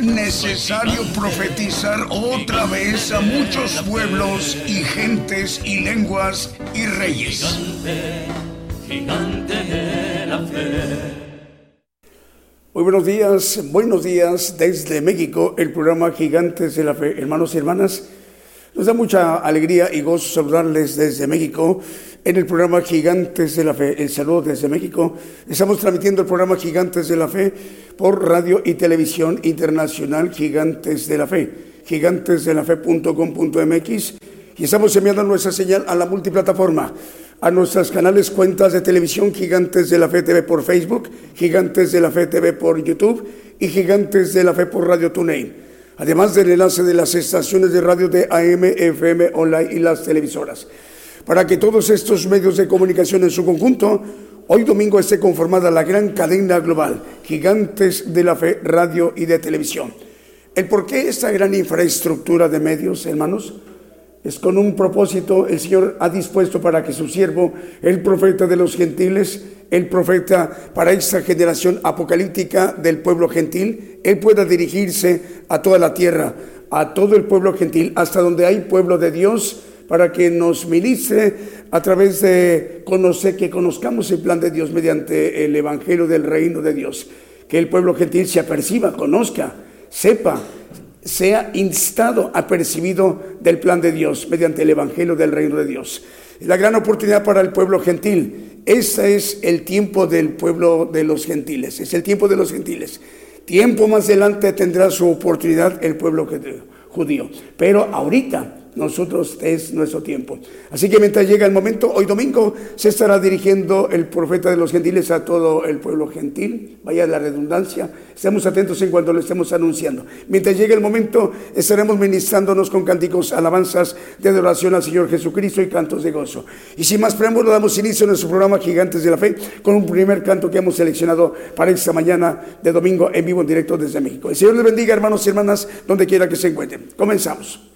Es necesario profetizar otra vez a muchos pueblos y gentes y lenguas y reyes. Gigante, gigante de la fe. Muy buenos días, buenos días desde México, el programa Gigantes de la Fe. Hermanos y hermanas, nos da mucha alegría y gozo saludarles desde México en el programa Gigantes de la Fe. El saludo desde México. Estamos transmitiendo el programa Gigantes de la Fe por radio y televisión internacional Gigantes de la Fe, gigantesdelafe.com.mx y estamos enviando nuestra señal a la multiplataforma a nuestras canales cuentas de televisión Gigantes de la Fe TV por Facebook, Gigantes de la Fe TV por YouTube y Gigantes de la Fe por Radio TuneIn. Además del enlace de las estaciones de radio de AM, FM, online y las televisoras. Para que todos estos medios de comunicación en su conjunto, hoy domingo esté conformada la gran cadena global, Gigantes de la Fe, radio y de televisión. ¿El por qué esta gran infraestructura de medios, hermanos? es con un propósito el Señor ha dispuesto para que su siervo, el profeta de los gentiles, el profeta para esta generación apocalíptica del pueblo gentil, él pueda dirigirse a toda la tierra, a todo el pueblo gentil, hasta donde hay pueblo de Dios, para que nos ministre a través de conocer, que conozcamos el plan de Dios mediante el evangelio del reino de Dios, que el pueblo gentil se aperciba, conozca, sepa sea instado, apercibido del plan de Dios mediante el Evangelio del Reino de Dios. La gran oportunidad para el pueblo gentil. Ese es el tiempo del pueblo de los gentiles. Es el tiempo de los gentiles. Tiempo más adelante tendrá su oportunidad el pueblo judío. Pero ahorita nosotros es nuestro tiempo. Así que mientras llega el momento, hoy domingo se estará dirigiendo el profeta de los gentiles a todo el pueblo gentil, vaya la redundancia, estemos atentos en cuanto lo estemos anunciando. Mientras llegue el momento, estaremos ministrándonos con cánticos, alabanzas de adoración al Señor Jesucristo y cantos de gozo. Y sin más preámbulo, damos inicio a nuestro programa Gigantes de la Fe con un primer canto que hemos seleccionado para esta mañana de domingo en vivo en directo desde México. El Señor les bendiga, hermanos y hermanas, donde quiera que se encuentren. Comenzamos.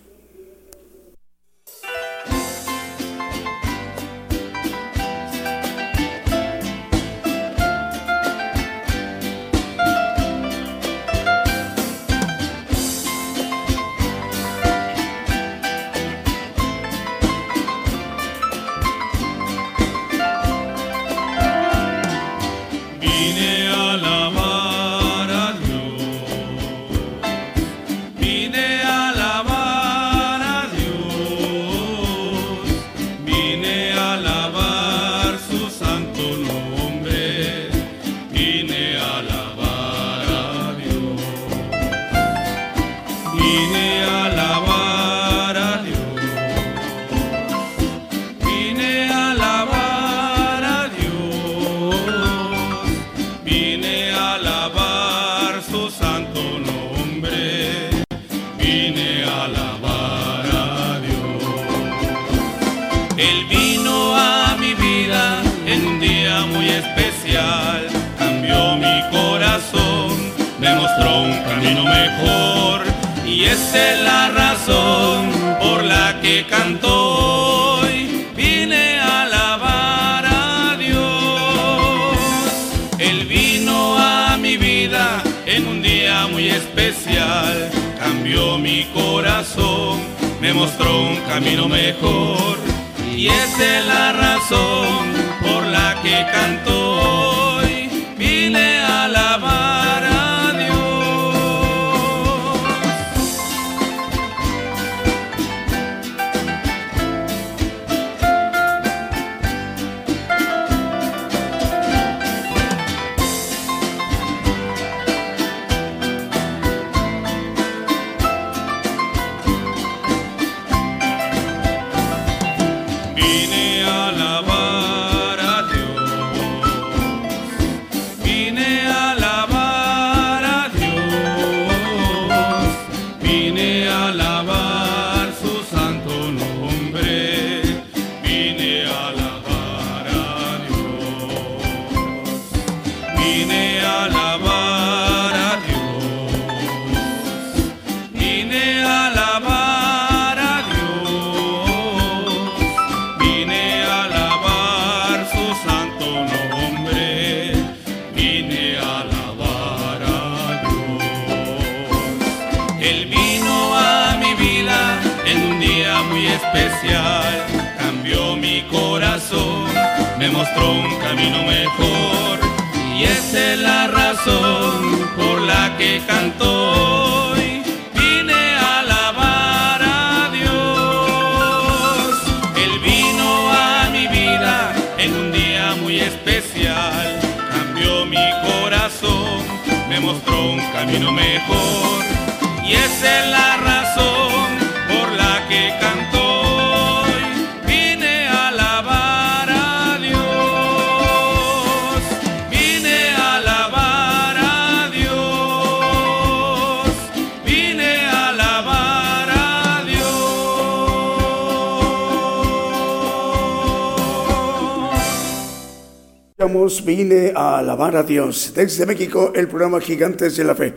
Dios. Desde México, el programa Gigantes de la Fe.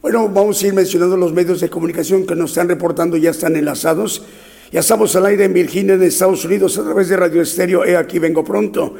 Bueno, vamos a ir mencionando los medios de comunicación que nos están reportando, ya están enlazados. Ya estamos al aire en Virginia, en Estados Unidos, a través de Radio Estéreo. He aquí vengo pronto.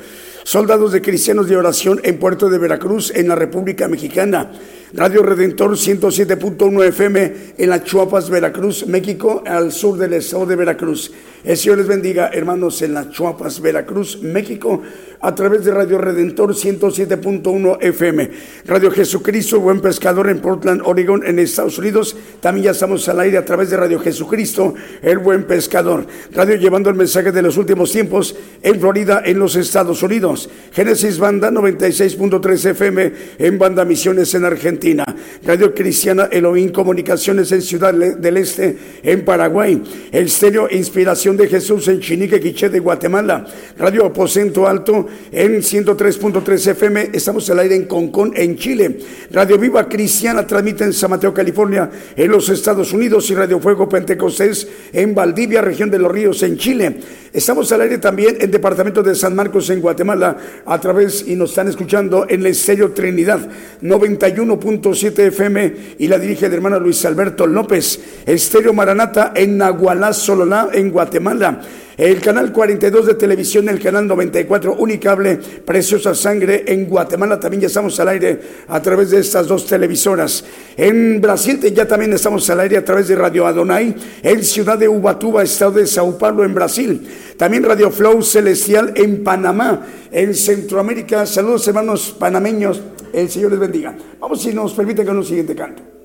Soldados de Cristianos de Oración en Puerto de Veracruz, en la República Mexicana. Radio Redentor 107.1 FM en la Chuapas, Veracruz, México, al sur del estado de Veracruz. El Señor les bendiga, hermanos, en la Chuapas, Veracruz, México, a través de Radio Redentor 107.1 FM. Radio Jesucristo, Buen Pescador en Portland, Oregon, en Estados Unidos. También ya estamos al aire a través de Radio Jesucristo, el Buen Pescador. Radio llevando el mensaje de los últimos tiempos en Florida, en los Estados Unidos. Génesis Banda 96.3 FM en Banda Misiones en Argentina. Radio Cristiana Elohim Comunicaciones en Ciudad del Este, en Paraguay. El Estéreo Inspiración de Jesús en Chinique, Quiché de Guatemala. Radio Aposento Alto en 103.3 FM. Estamos al aire en Concón, en Chile. Radio Viva Cristiana transmite en San Mateo, California, en los Estados Unidos. Y Radio Fuego Pentecostés en Valdivia, región de los Ríos, en Chile. Estamos al aire también en Departamento de San Marcos, en Guatemala, a través, y nos están escuchando en el Estéreo Trinidad 91.7 FM y la dirige el hermano Luis Alberto López. Estéreo Maranata en Nahualá, Sololá, en Guatemala. El canal 42 de televisión, el canal 94 Unicable, Preciosa Sangre en Guatemala. También ya estamos al aire a través de estas dos televisoras. En Brasil ya también estamos al aire a través de Radio Adonai, en Ciudad de Ubatuba, estado de Sao Paulo, en Brasil. También Radio Flow Celestial en Panamá, en Centroamérica. Saludos hermanos panameños. El Señor les bendiga. Vamos si nos permiten con un siguiente canto.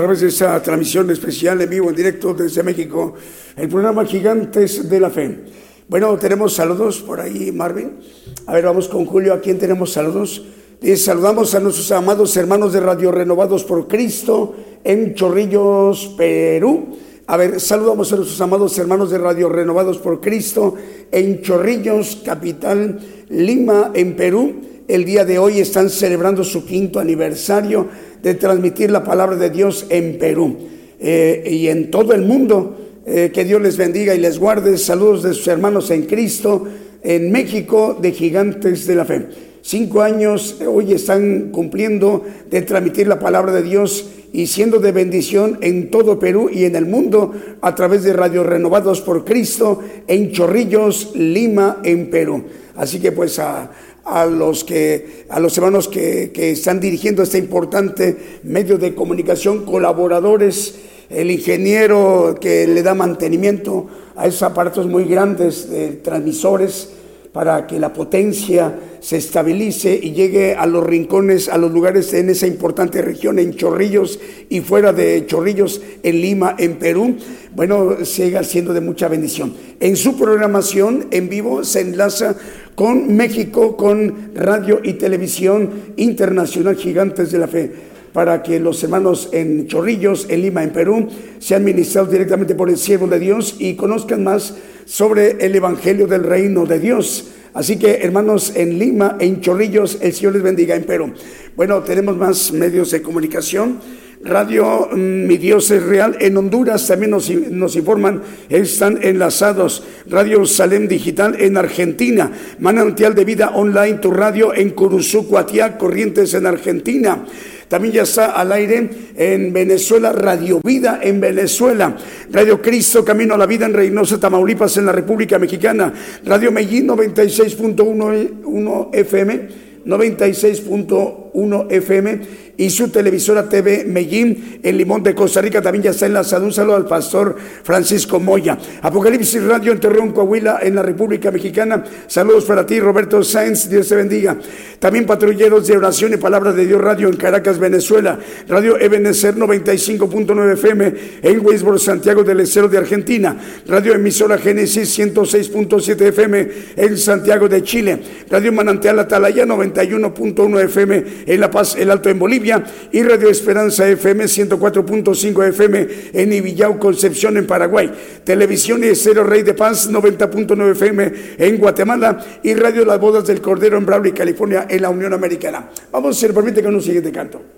Través de esa transmisión especial en vivo, en directo desde México, el programa Gigantes de la Fe. Bueno, tenemos saludos por ahí, Marvin. A ver, vamos con Julio. ¿A quién tenemos saludos? Y saludamos a nuestros amados hermanos de Radio Renovados por Cristo en Chorrillos, Perú. A ver, saludamos a nuestros amados hermanos de Radio Renovados por Cristo en Chorrillos, capital Lima, en Perú. El día de hoy están celebrando su quinto aniversario de transmitir la palabra de Dios en Perú eh, y en todo el mundo. Eh, que Dios les bendiga y les guarde. Saludos de sus hermanos en Cristo en México de Gigantes de la Fe. Cinco años eh, hoy están cumpliendo de transmitir la palabra de Dios y siendo de bendición en todo Perú y en el mundo a través de Radio Renovados por Cristo en Chorrillos, Lima, en Perú. Así que pues a, a los que a los hermanos que, que están dirigiendo este importante medio de comunicación, colaboradores, el ingeniero que le da mantenimiento a esos aparatos muy grandes de transmisores para que la potencia se estabilice y llegue a los rincones, a los lugares en esa importante región, en Chorrillos y fuera de Chorrillos, en Lima, en Perú, bueno, siga siendo de mucha bendición. En su programación en vivo se enlaza con México, con radio y televisión internacional Gigantes de la Fe para que los hermanos en Chorrillos, en Lima, en Perú, sean ministrados directamente por el siervo de Dios y conozcan más sobre el Evangelio del Reino de Dios. Así que, hermanos, en Lima, en Chorrillos, el Señor les bendiga en Perú. Bueno, tenemos más medios de comunicación. Radio mm, Mi Dios es Real en Honduras también nos, nos, informan, están enlazados. Radio Salem Digital en Argentina, Manantial de Vida Online, tu radio en Curuzú, Cuatiá, Corrientes en Argentina. También ya está al aire en Venezuela, Radio Vida en Venezuela, Radio Cristo, Camino a la Vida en Reynosa, Tamaulipas, en la República Mexicana, Radio Medellín 96.1 FM, 96.1 FM y su televisora TV Medellín en Limón de Costa Rica también ya está enlazado. Un saludo al pastor Francisco Moya. Apocalipsis Radio en Torreón, Coahuila, en la República Mexicana. Saludos para ti, Roberto Sáenz. Dios te bendiga. También patrulleros de oración y palabras de Dios Radio en Caracas, Venezuela. Radio Ebenezer 95.9 FM en Weisboro, Santiago del Estero de Argentina. Radio Emisora Génesis 106.7 FM en Santiago de Chile. Radio Manantial Atalaya 91.1 FM en La Paz, el Alto en Bolivia. Y Radio Esperanza FM 104.5 FM en Ibillao, Concepción en Paraguay. Televisión y Estero Rey de Paz 90.9 FM en Guatemala. Y Radio Las Bodas del Cordero en Brawley, California en la Unión Americana. Vamos, si se permite, con un siguiente canto.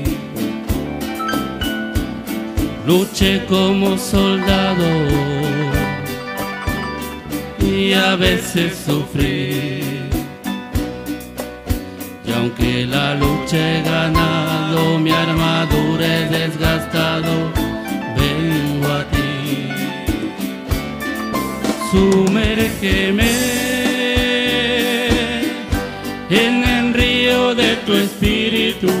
Luché como soldado y a veces sufrí. Y aunque la lucha he ganado, mi armadura he desgastado, vengo a ti. Sumérgeme en el río de tu espíritu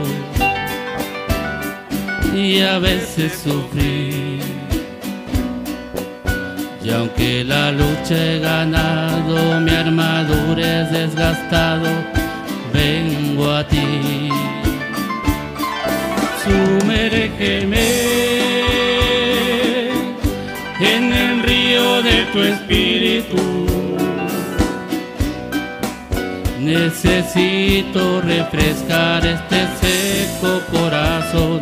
y a veces sufrí. Y aunque la lucha he ganado, mi armadura es desgastado, vengo a ti. Sumérgeme en el río de tu espíritu Necesito refrescar este seco corazón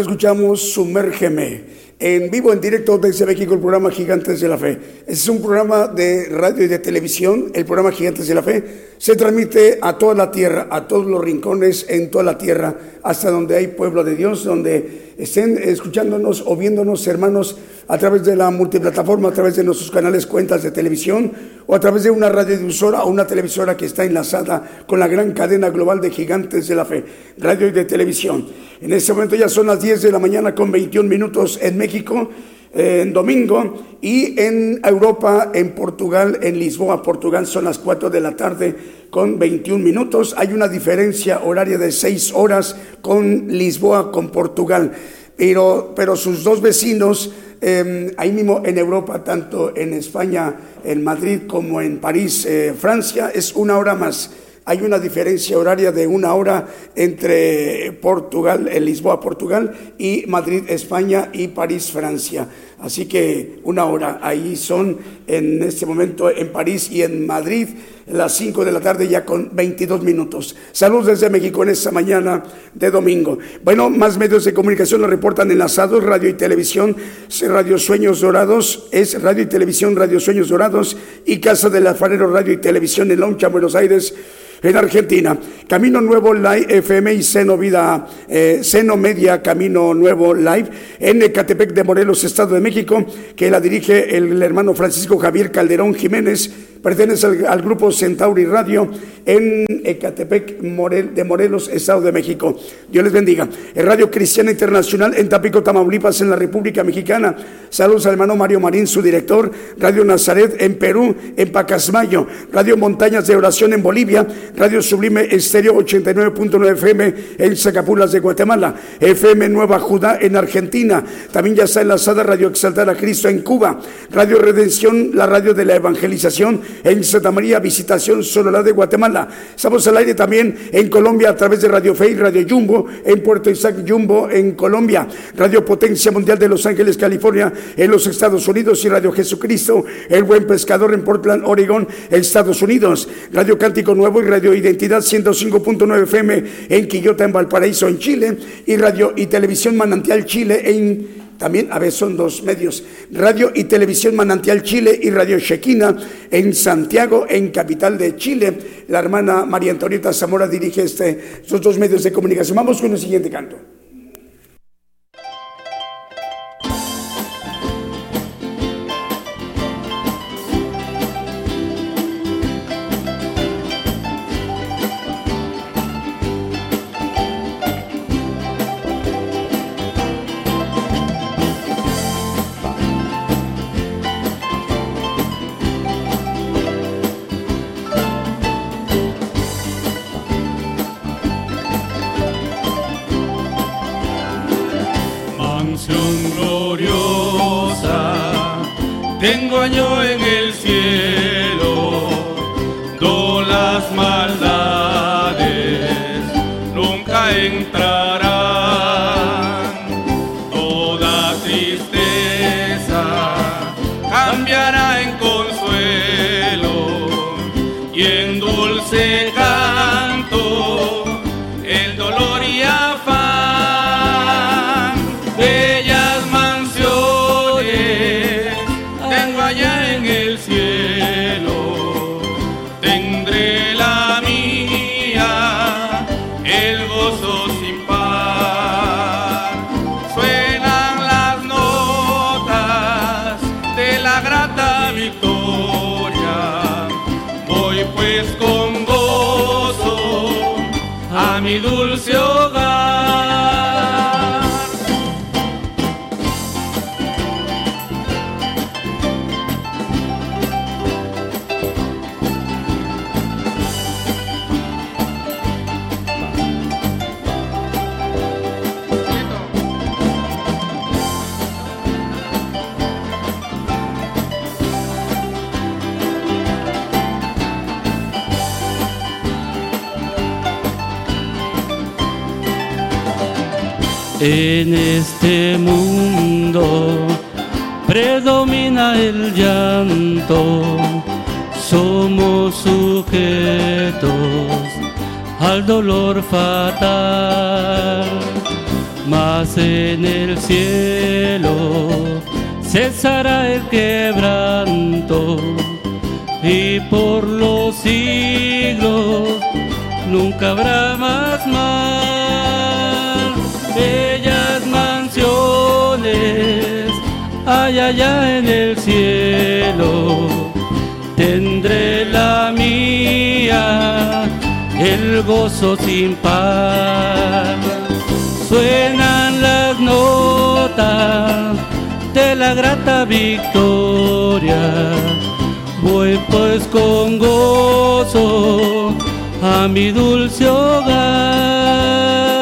Escuchamos Sumérgeme en vivo, en directo desde México, el programa Gigantes de la Fe. Este es un programa de radio y de televisión, el programa Gigantes de la Fe. Se transmite a toda la tierra, a todos los rincones en toda la tierra, hasta donde hay pueblo de Dios, donde estén escuchándonos o viéndonos, hermanos, a través de la multiplataforma, a través de nuestros canales, cuentas de televisión, o a través de una radiodifusora o una televisora que está enlazada con la gran cadena global de gigantes de la fe, radio y de televisión. En este momento ya son las 10 de la mañana con 21 minutos en México, en domingo, y en Europa, en Portugal, en Lisboa, Portugal, son las 4 de la tarde con 21 minutos. Hay una diferencia horaria de 6 horas con Lisboa, con Portugal. Pero, pero sus dos vecinos, eh, ahí mismo en Europa, tanto en España, en Madrid, como en París, eh, Francia, es una hora más. Hay una diferencia horaria de una hora entre Portugal, en Lisboa, Portugal, y Madrid, España, y París, Francia. Así que una hora. Ahí son en este momento en París y en Madrid las 5 de la tarde ya con 22 minutos. Saludos desde México en esta mañana de domingo. Bueno, más medios de comunicación lo reportan enlazados, radio y televisión, Radio Sueños Dorados, es radio y televisión, Radio Sueños Dorados y Casa del Alfarero, radio y televisión en Loncha, Buenos Aires en Argentina. Camino Nuevo Live FM y Seno Vida, eh, Seno Media Camino Nuevo Live en Ecatepec de Morelos, Estado de México, que la dirige el hermano Francisco Javier Calderón Jiménez pertenece al, grupo Centauri Radio en Ecatepec de Morelos, Estado de México. Dios les bendiga. El Radio Cristiana Internacional en Tapico, Tamaulipas, en la República Mexicana. Saludos al hermano Mario Marín, su director. Radio Nazaret en Perú, en Pacasmayo. Radio Montañas de Oración en Bolivia. Radio Sublime Estéreo 89.9 FM en Zacapulas de Guatemala. FM Nueva Judá en Argentina. También ya está enlazada Radio Exaltar a Cristo en Cuba. Radio Redención, la radio de la evangelización en Santa María, Visitación Soledad de Guatemala. Estamos al aire también en Colombia a través de Radio Fe y Radio Jumbo, en Puerto Isaac Jumbo, en Colombia. Radio Potencia Mundial de Los Ángeles, California, en los Estados Unidos y Radio Jesucristo, el Buen Pescador en Portland, Oregon, Estados Unidos. Radio Cántico Nuevo y Radio Identidad 105.9 FM en Quillota, en Valparaíso, en Chile. Y Radio y Televisión Manantial Chile en también a veces son dos medios, Radio y Televisión Manantial Chile y Radio Chequina en Santiago, en capital de Chile. La hermana María Antonieta Zamora dirige este, estos dos medios de comunicación. Vamos con el siguiente canto. Cielo cesará el quebranto y por los siglos nunca habrá más mal. Bellas mansiones hay allá en el cielo, tendré la mía, el gozo sin par. Suenan las notas de la grata victoria. Voy pues con gozo a mi dulce hogar.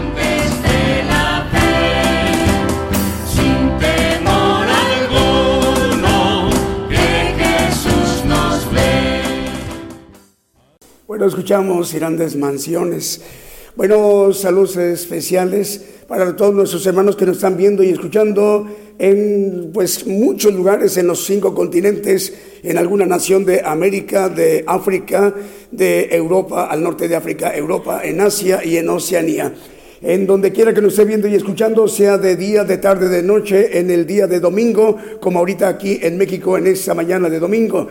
Bueno, escuchamos grandes mansiones. Bueno, saludos especiales para todos nuestros hermanos que nos están viendo y escuchando en pues muchos lugares en los cinco continentes, en alguna nación de América, de África, de Europa, al norte de África, Europa, en Asia y en Oceanía. En donde quiera que nos esté viendo y escuchando, sea de día, de tarde, de noche, en el día de domingo, como ahorita aquí en México en esta mañana de domingo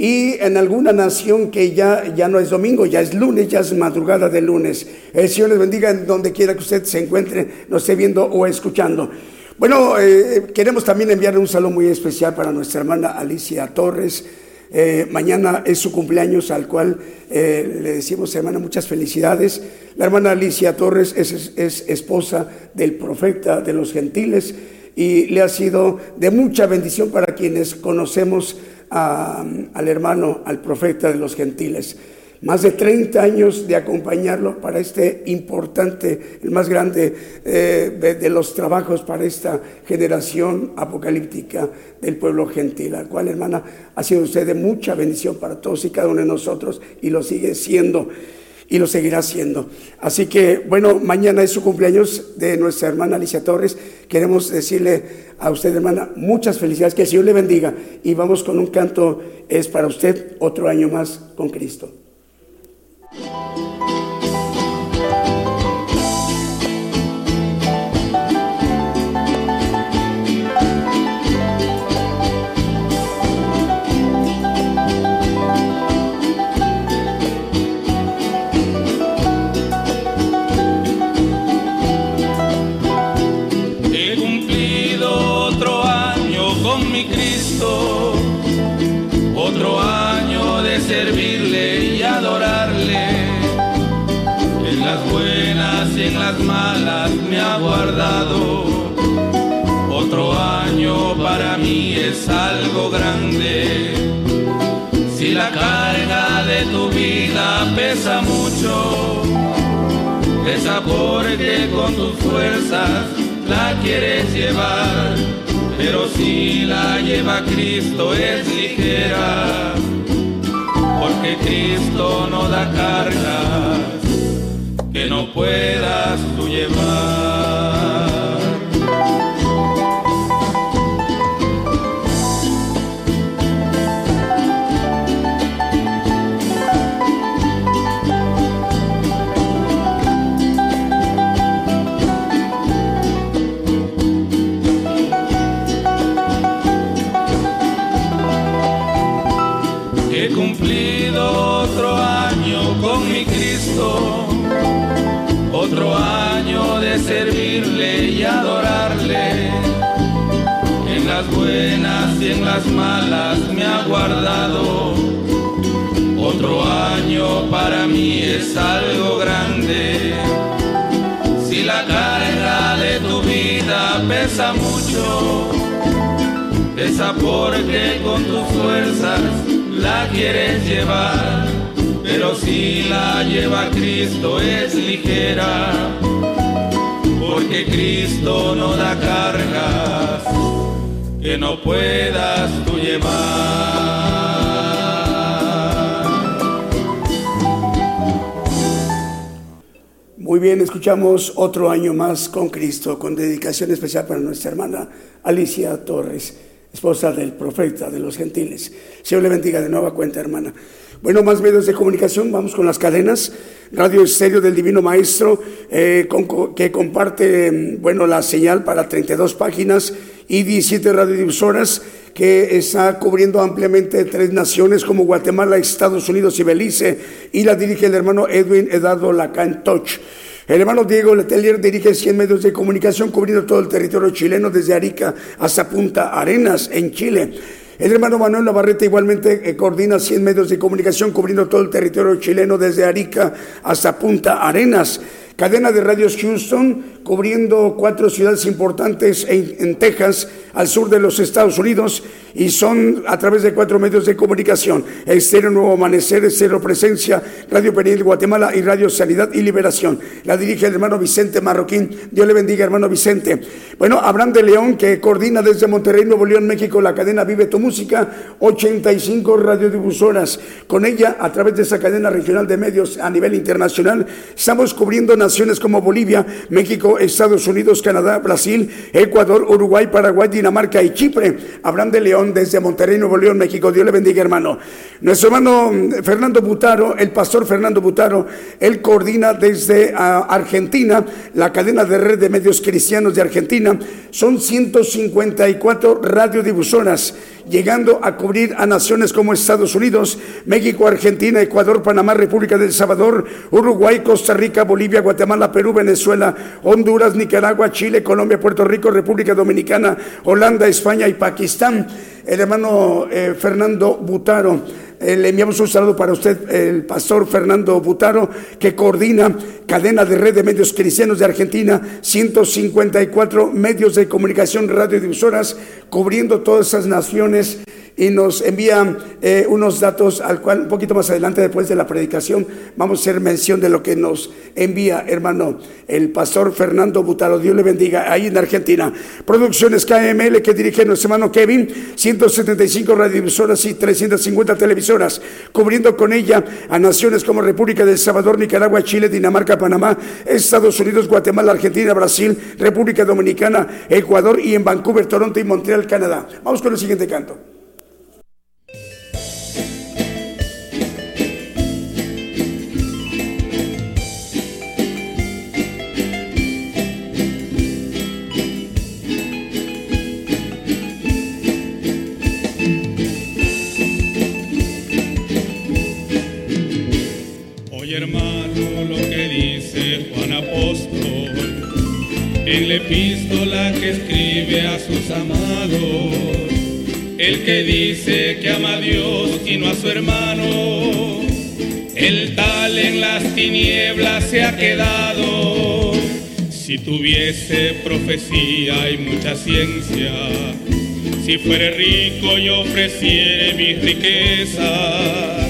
y en alguna nación que ya, ya no es domingo, ya es lunes, ya es madrugada de lunes. El Señor les bendiga en donde quiera que usted se encuentre, nos esté viendo o escuchando. Bueno, eh, queremos también enviar un saludo muy especial para nuestra hermana Alicia Torres, Eh, mañana es su cumpleaños al cual eh, le decimos, hermana, muchas felicidades. La hermana Alicia Torres es, es, esposa del profeta de los gentiles y le ha sido de mucha bendición para quienes conocemos al hermano, al profeta de los gentiles. Más de 30 años de acompañarlo para este importante, el más grande eh, de, los trabajos para esta generación apocalíptica del pueblo gentil, al cual, hermana, ha sido usted de mucha bendición para todos y cada uno de nosotros y lo sigue siendo y lo seguirá siendo. Así que, bueno, mañana es su cumpleaños de nuestra hermana Alicia Torres. Queremos decirle a usted, hermana, muchas felicidades, que el Señor le bendiga. Y vamos con un canto, es para usted otro año más con Cristo. Algo grande. Si la carga de tu vida pesa mucho, pesa porque con tus fuerzas la quieres llevar. Pero si la lleva Cristo es ligera, porque Cristo no da carga que no puedas tú llevar. Y en las malas me ha guardado. Otro año para mí es algo grande. Si la carga de tu vida pesa mucho, pesa porque con tus fuerzas la quieres llevar pero si la lleva Cristo es ligera, porque Cristo no da cargas que no puedas tú llevar. Muy bien, escuchamos otro año más con Cristo, con dedicación especial para nuestra hermana Alicia Torres, esposa del profeta de los gentiles. Señor le bendiga de nueva cuenta, hermana. Bueno, más medios de comunicación, vamos con las cadenas. Radio Estéreo del Divino Maestro, eh, que comparte, mm, bueno, la señal para 32 páginas y 17 radiodifusoras, que está cubriendo ampliamente tres naciones como Guatemala, Estados Unidos y Belice, y la dirige el hermano Edwin Eduardo Lacan Toch. El hermano Diego Letelier dirige 100 medios de comunicación cubriendo todo el territorio chileno, desde Arica hasta Punta Arenas, en Chile. El hermano Manuel Navarrete igualmente eh, coordina 100 medios de comunicación cubriendo todo el territorio chileno desde Arica hasta Punta Arenas. Cadena de radios Houston cubriendo cuatro ciudades importantes en, Texas, al sur de los Estados Unidos, y son a través de cuatro medios de comunicación, Estéreo Nuevo Amanecer, Estéreo Presencia, Radio Penil Guatemala y Radio Sanidad y Liberación. La dirige el hermano Vicente Marroquín. Dios le bendiga, hermano Vicente. Bueno, Abraham de León, que coordina desde Monterrey, Nuevo León, México, la cadena Vive tu Música, 85 radiodifusoras. Con ella, a través de esa cadena regional de medios a nivel internacional, estamos cubriendo naciones como Bolivia, México, Estados Unidos, Canadá, Brasil, Ecuador, Uruguay, Paraguay, Dinamarca y Chipre. Abraham de León desde Monterrey, Nuevo León, México. Dios le bendiga, hermano. Nuestro hermano mm, Fernando Butaro, el pastor Fernando Butaro, él coordina desde ah, Argentina la cadena de red de medios cristianos de Argentina. Son 154 radiodifusoras llegando a cubrir a naciones como Estados Unidos, México, Argentina, Ecuador, Panamá, República del Salvador, Uruguay, Costa Rica, Bolivia, Guatemala, Perú, Venezuela, Honduras, Nicaragua, Chile, Colombia, Puerto Rico, República Dominicana, Holanda, España y Pakistán. El hermano eh, Fernando Butaro eh, le enviamos un saludo para usted, el pastor Fernando Butaro, que coordina cadena de red de medios cristianos de Argentina, 154 medios de comunicación radiodifusoras, cubriendo todas esas naciones y nos envía eh, unos datos al cual un poquito más adelante después de la predicación vamos a hacer mención de lo que nos envía hermano el pastor Fernando Butaro, Dios le bendiga ahí en Argentina. Producciones KML que dirige nuestro hermano Kevin, 175 radiodifusoras y 350 televisoras, cubriendo con ella a naciones como República del Salvador, Nicaragua, Chile, Dinamarca, Panamá, Estados Unidos, Guatemala, Argentina, Brasil, República Dominicana, Ecuador y en Vancouver, Toronto y Montreal, Canadá. Vamos con el siguiente canto. En la epístola que escribe a sus amados, el que dice que ama a Dios y no a su hermano, el tal en las tinieblas se ha quedado. Si tuviese profecía y mucha ciencia, si fuere rico y ofreciere mis riquezas,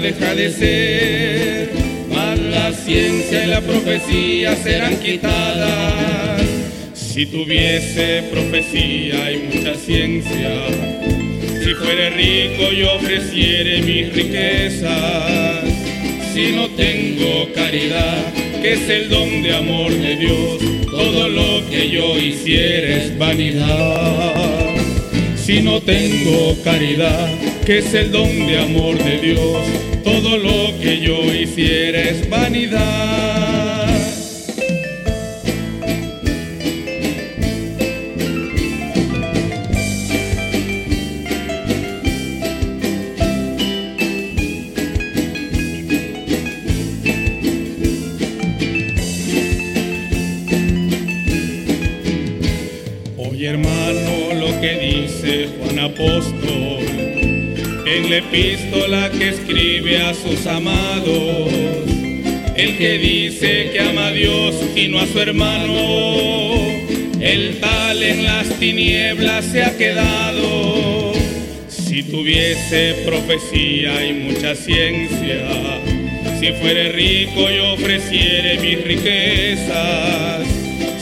deja de ser la ciencia y la profecía serán quitadas. Si tuviese profecía y mucha ciencia, si fuere rico y ofreciere mis riquezas, si no tengo caridad, que es el don de amor de Dios, todo lo que yo hiciera es vanidad. Si no tengo caridad, que es el don de amor de Dios, todo lo que yo hiciera es vanidad. Epístola que escribe a sus amados, el que dice que ama a Dios y no a su hermano, el tal en las tinieblas se ha quedado. Si tuviese profecía y mucha ciencia, si fuere rico y ofreciere mis riquezas,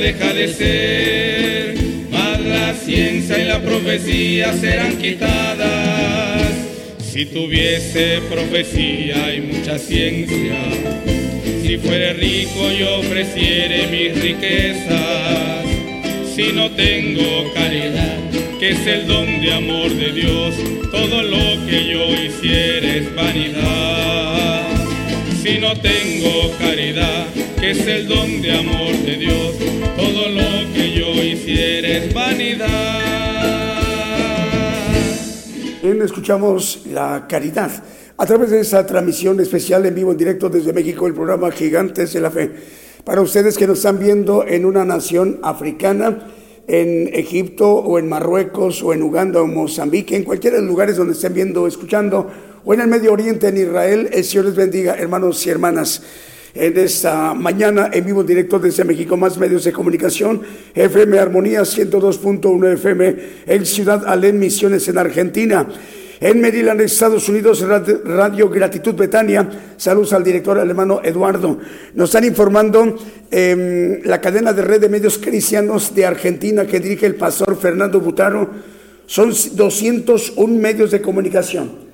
deja de ser la ciencia y la profecía serán quitadas. Si tuviese profecía y mucha ciencia, si fuere rico y ofreciere mis riquezas, si no tengo caridad, que es el don de amor de Dios, todo lo que yo hiciera es vanidad. Si no tengo caridad, que es el don de amor de Dios, lo que yo hiciera es vanidad. escuchamos la caridad a través de esa transmisión especial en vivo, en directo desde México, el programa Gigantes de la Fe. Para ustedes que nos están viendo en una nación africana, en Egipto o en Marruecos o en Uganda o Mozambique, en cualquiera de los lugares donde estén viendo escuchando, o en el Medio Oriente, en Israel. El Señor les bendiga, hermanos y hermanas. En esta mañana, en vivo directo desde México, más medios de comunicación, FM Armonía 102.1 FM en Ciudad Alén, Misiones en Argentina. En Maryland, Estados Unidos, Radio Gratitud Betania. Saludos al director hermano Eduardo. Nos están informando eh, la cadena de red de medios cristianos de Argentina que dirige el pastor Fernando Butaro. Son 201 medios de comunicación.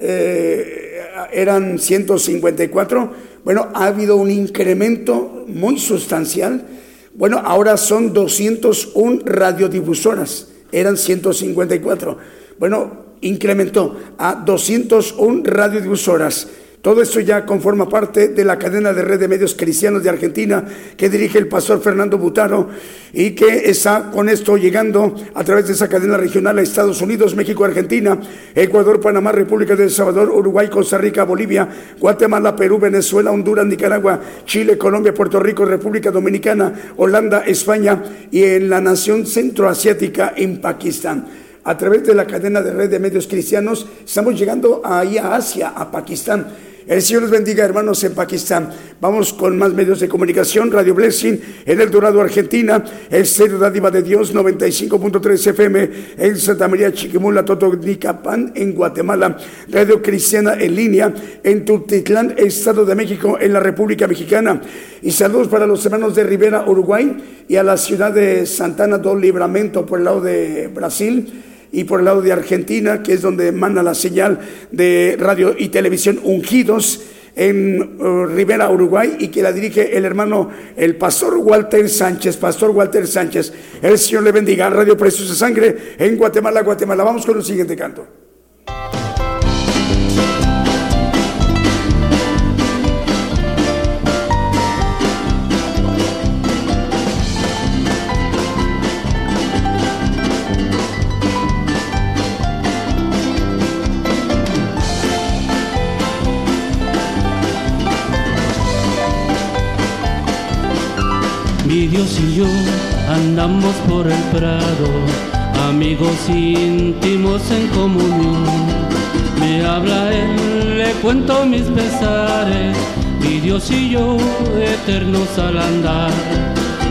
Eh, eran 154. Bueno, ha habido un incremento muy sustancial. Bueno, ahora son 201 radiodifusoras. Eran 154. Bueno, incrementó a 201 radiodifusoras. Todo esto ya conforma parte de la cadena de red de medios cristianos de Argentina que dirige el pastor Fernando Butaro y que está con esto llegando a través de esa cadena regional a Estados Unidos, México, Argentina, Ecuador, Panamá, República del Salvador, Uruguay, Costa Rica, Bolivia, Guatemala, Perú, Venezuela, Honduras, Nicaragua, Chile, Colombia, Puerto Rico, República Dominicana, Holanda, España y en la nación centroasiática en Pakistán a través de la cadena de red de medios cristianos, estamos llegando ahí a Asia, a Pakistán. El Señor les bendiga, hermanos, en Pakistán. Vamos con más medios de comunicación. Radio Blessing en El Dorado, Argentina. El Ser Dádiva de Dios, 95.3 FM en Santa María Chiquimula, Totonicapán, en Guatemala. Radio Cristiana en línea en Tultitlán, Estado de México, en la República Mexicana. Y saludos para los hermanos de Rivera, Uruguay, y a la ciudad de Santana do Libramento, por el lado de Brasil y por el lado de Argentina, que es donde manda la señal de radio y televisión Ungidos en uh, Rivera, Uruguay, y que la dirige el hermano, el pastor Walter Sánchez, pastor Walter Sánchez. El Señor le bendiga. Radio Preciosa Sangre en Guatemala, Guatemala. Vamos con el siguiente canto. Andamos por el prado, amigos íntimos en comunión. Me habla él, le cuento mis pesares, mi Dios y yo eternos al andar.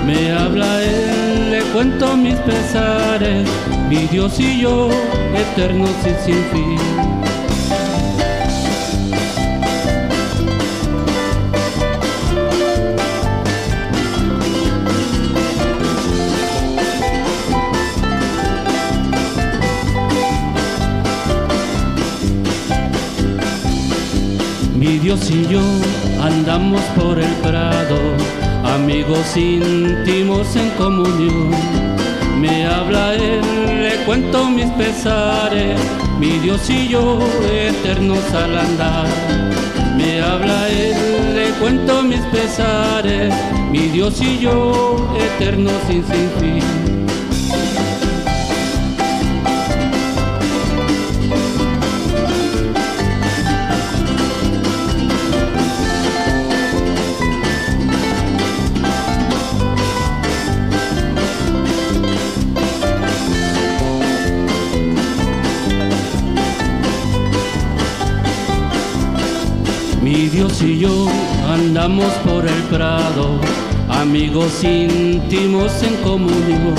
Me habla él, le cuento mis pesares, mi Dios y yo eternos y sin fin. Dios y yo andamos por el prado, amigos íntimos en comunión. Me habla Él, le cuento mis pesares, mi Dios y yo eternos al andar. Me habla Él, le cuento mis pesares, mi Dios y yo eternos sin fin. Andamos por el prado, amigos íntimos en comunión.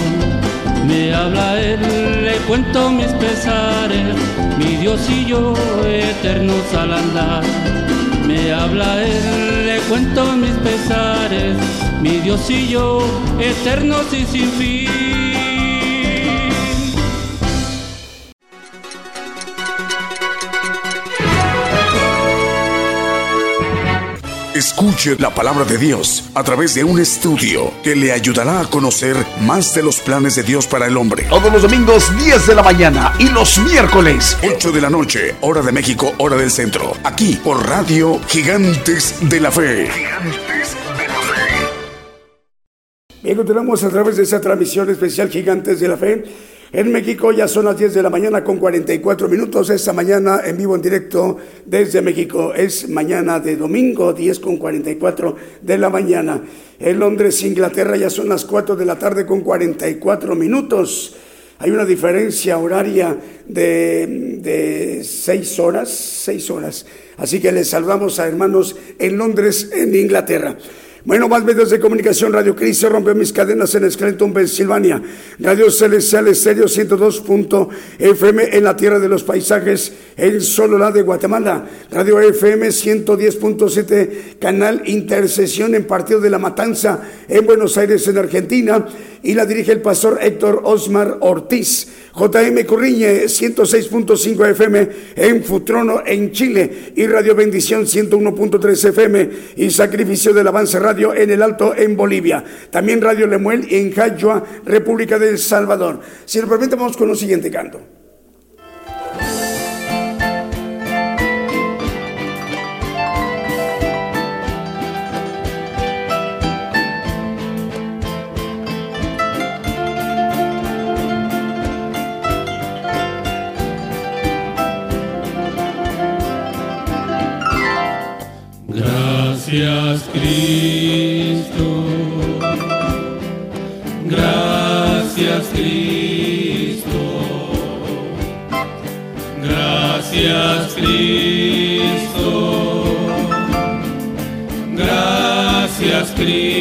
Me habla él, le cuento mis pesares, mi Dios y yo eternos al andar. Me habla él, le cuento mis pesares, mi Dios y yo eternos y sin fin. Escuche la palabra de Dios a través de un estudio que le ayudará a conocer más de los planes de Dios para el hombre. Todos los domingos 10 de la mañana y los miércoles 8 de la noche, hora de México, hora del centro. Aquí por Radio Gigantes de la Fe. Gigantes de la Fe. Bien, continuamos a través de esa transmisión especial Gigantes de la Fe En México ya son las 10 de la mañana con 44 minutos. Esta mañana en vivo en directo desde México. Es mañana de domingo, 10 con 44 de la mañana. En Londres, Inglaterra ya son las 4 de la tarde con 44 minutos. Hay una diferencia horaria de, de seis horas, seis horas. Así que les salvamos a hermanos en Londres, en Inglaterra. Bueno, más medios de comunicación, Radio Cristo rompe mis cadenas en Scranton, Pensilvania. Radio Celestial Estéreo 102.fm en la Tierra de los Paisajes, en Sololá de Guatemala. Radio FM 110.7, Canal Intercesión en Partido de la Matanza, en Buenos Aires, en Argentina. Y la dirige el pastor Héctor Osmar Ortiz. JM Corriñe 106.5 FM en Futrono, en Chile. Y Radio Bendición 101.3 FM y Sacrificio del Avance Radio en el Alto en Bolivia. También Radio Lemuel en Jayua, República del Salvador. Si lo permite, vamos con un siguiente canto. Gracias Cristo, gracias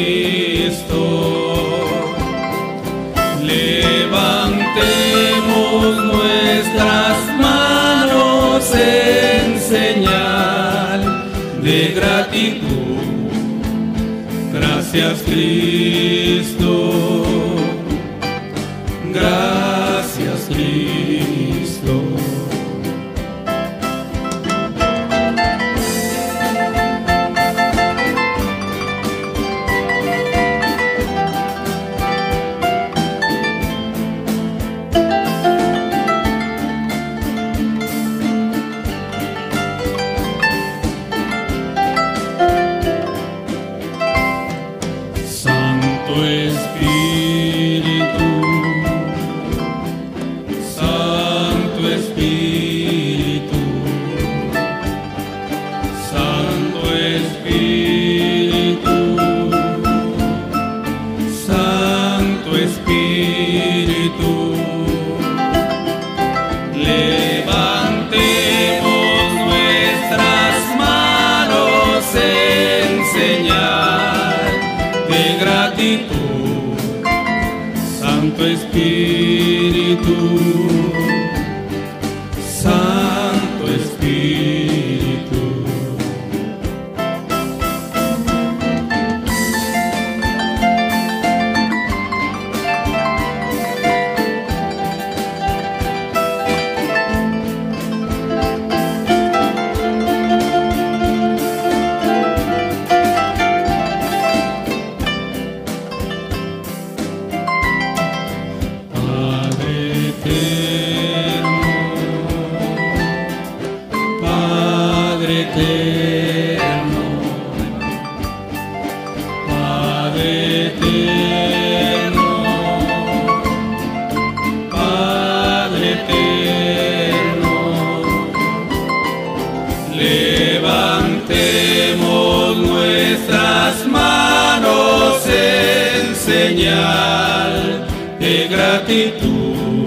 señal de gratitud,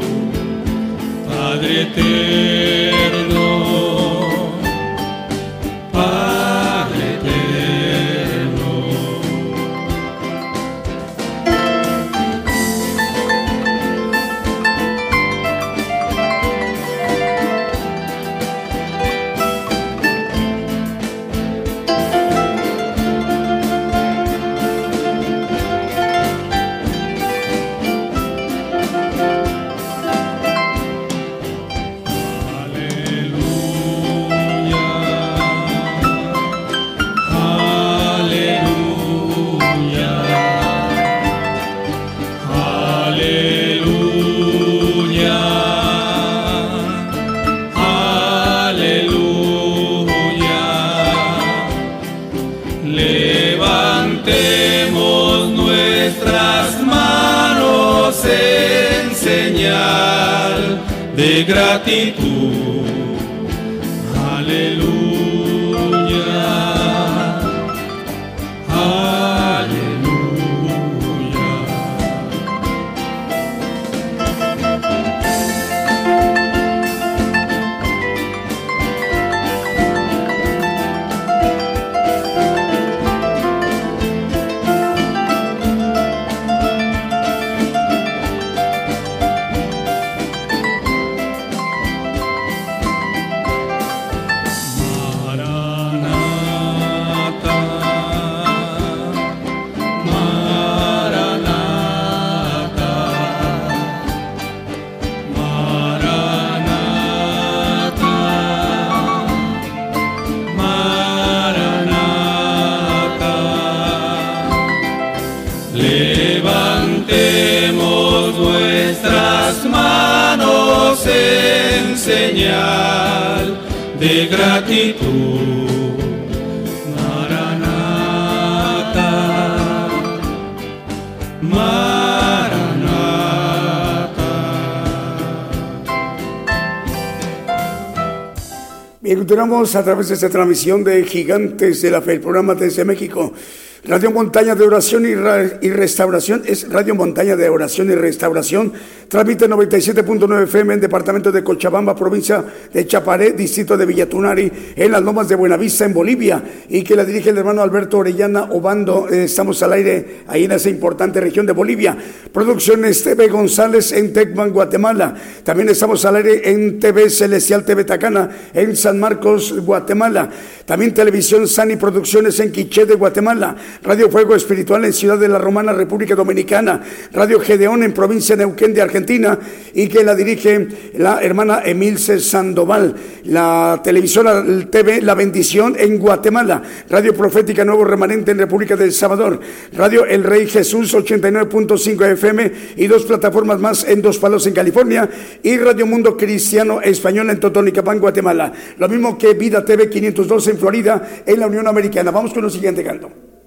Padre eterno, a través de esta transmisión de Gigantes de la Fe, el programa desde México. Radio Montaña de Oración y, Restauración es Radio Montaña de Oración y Restauración. Transmite 97.9 FM en departamento de Cochabamba, provincia de Chaparé, distrito de Villatunari, en las lomas de Buenavista, en Bolivia, y que la dirige el hermano Alberto Orellana Obando. Eh, estamos al aire ahí en esa importante región de Bolivia. Producciones TV González en Tecman, Guatemala. También estamos al aire en TV Celestial TV Tacana, en San Marcos, Guatemala. También Televisión Sani Producciones en Quiché de Guatemala. Radio Fuego Espiritual en Ciudad de la Romana, República Dominicana, Radio Gedeón en provincia de Neuquén de Argentina y que la dirige la hermana Emilce Sandoval, la televisora TV La Bendición en Guatemala, Radio Profética Nuevo Remanente en República del Salvador, Radio El Rey Jesús 89.5 FM y dos plataformas más en Dos Palos en California y Radio Mundo Cristiano Español en Totonicapán, Guatemala. Lo mismo que Vida TV 502 en Florida, en la Unión Americana. Vamos con el siguiente canto.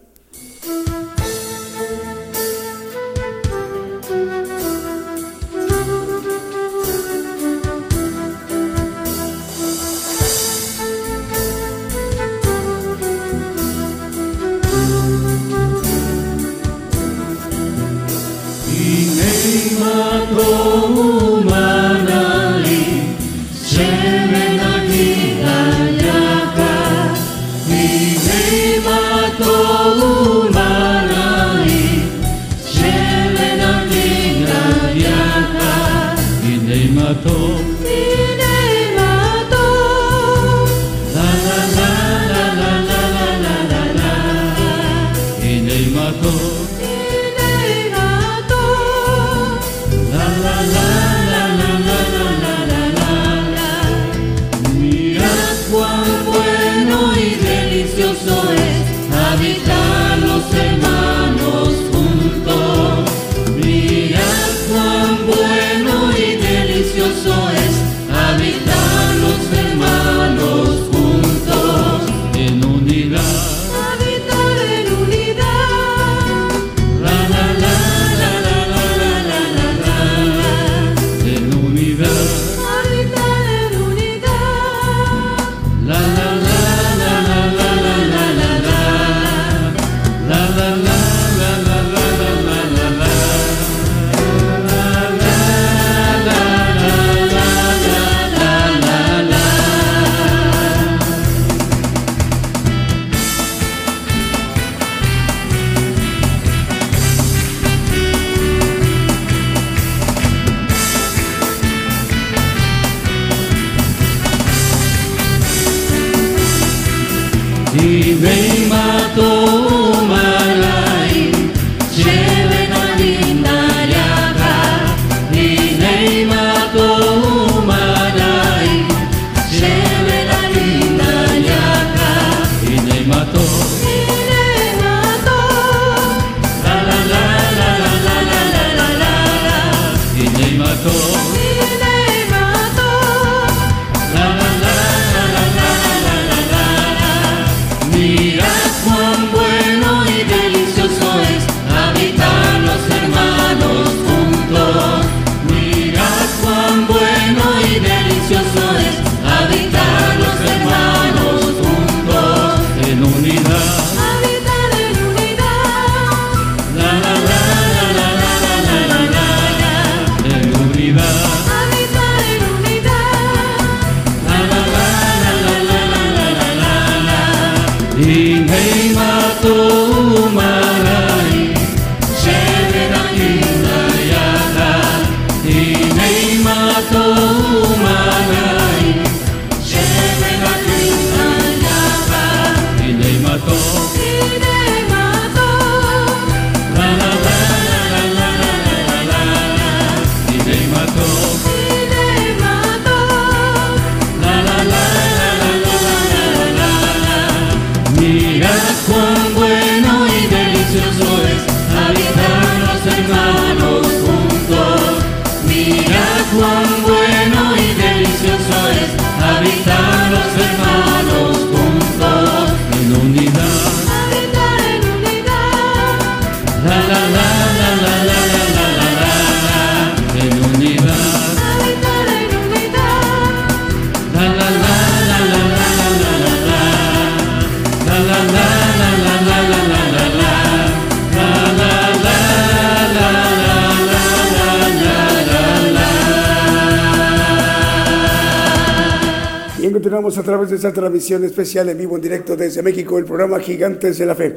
A través de esta transmisión especial en vivo, en directo desde México, el programa Gigantes de la Fe.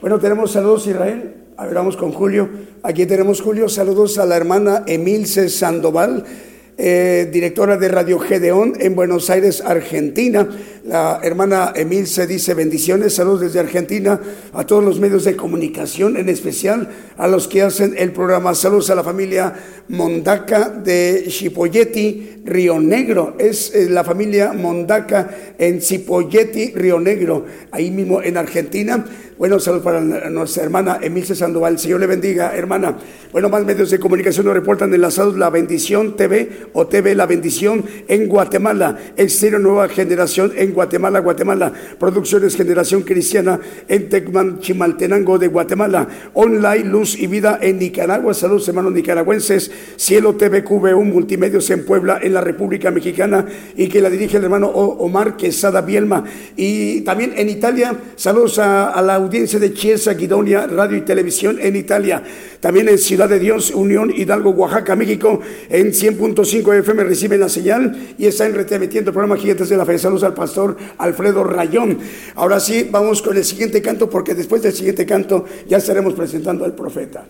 Bueno, tenemos saludos Israel. A ver, vamos con Julio. Aquí tenemos Julio. Saludos a la hermana Emilce Sandoval eh, directora de Radio Gedeón en Buenos Aires, Argentina. La hermana Emilce dice bendiciones, saludos desde Argentina a todos los medios de comunicación, en especial a los que hacen el programa. Saludos a la familia Mondaca de Chipoyetti, Río Negro. Es la familia Mondaca en Chipoyetti, Río Negro, ahí mismo en Argentina. Bueno, saludos para nuestra hermana Emilce Sandoval. Señor le bendiga, hermana. Bueno, más medios de comunicación nos reportan enlazados La Bendición TV o TV La Bendición en Guatemala. Estéreo Nueva Generación en Guatemala, Guatemala. Producciones Generación Cristiana en Tecman, Chimaltenango de Guatemala. Online Luz y Vida en Nicaragua. Saludos, hermanos nicaragüenses. Cielo TV QV1 Multimedios en Puebla, en la República Mexicana. Y que la dirige el hermano Omar Quesada Bielma. Y también en Italia, saludos a, la audiencia de Chiesa, Guidonia, Radio y Televisión en Italia. También en Ciudad de Dios, Unión, Hidalgo, Oaxaca, México, en 100.5 FM reciben la señal y están retransmitiendo el programa Gigantes de la Fe. Saludos al pastor Alfredo Rayón. Ahora sí, vamos con el siguiente canto porque después del siguiente canto ya estaremos presentando al profeta.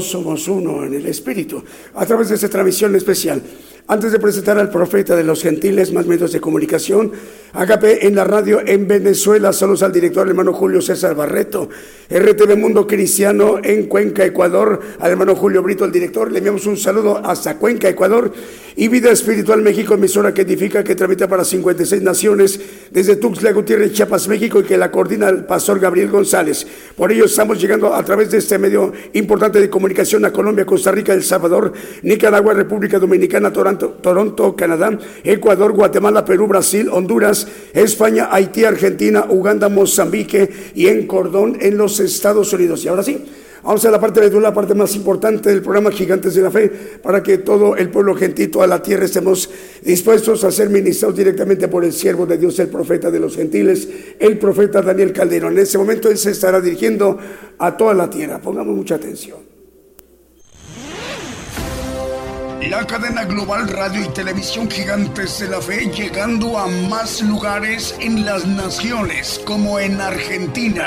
Somos uno en el Espíritu, a través de esta transmisión especial. Antes de presentar al profeta de los gentiles, más medios de comunicación, Agape en la radio en Venezuela, saludos al director, hermano Julio César Barreto, RTV Mundo Cristiano en Cuenca, Ecuador, al hermano Julio Brito, el director, le enviamos un saludo hasta Cuenca, Ecuador, y Vida Espiritual México, emisora que edifica, que tramita para 56 naciones, desde Tuxtla Gutiérrez, Chiapas, México, y que la coordina el pastor Gabriel González. Por ello estamos llegando a través de este medio importante de comunicación a Colombia, Costa Rica, El Salvador, Nicaragua, República Dominicana, Toronto, Toronto, Canadá, Ecuador, Guatemala, Perú, Brasil, Honduras, España, Haití, Argentina, Uganda, Mozambique y en Cordón en los Estados Unidos. Y ahora sí, Vamos a la parte de la parte más importante del programa Gigantes de la Fe, para que todo el pueblo gentil, toda la tierra estemos dispuestos a ser ministrados directamente por el siervo de Dios, el profeta de los gentiles, el profeta Daniel Calderón. En ese momento él se estará dirigiendo a toda la tierra. Pongamos mucha atención. La cadena global radio y televisión Gigantes de la Fe llegando a más lugares en las naciones como en Argentina.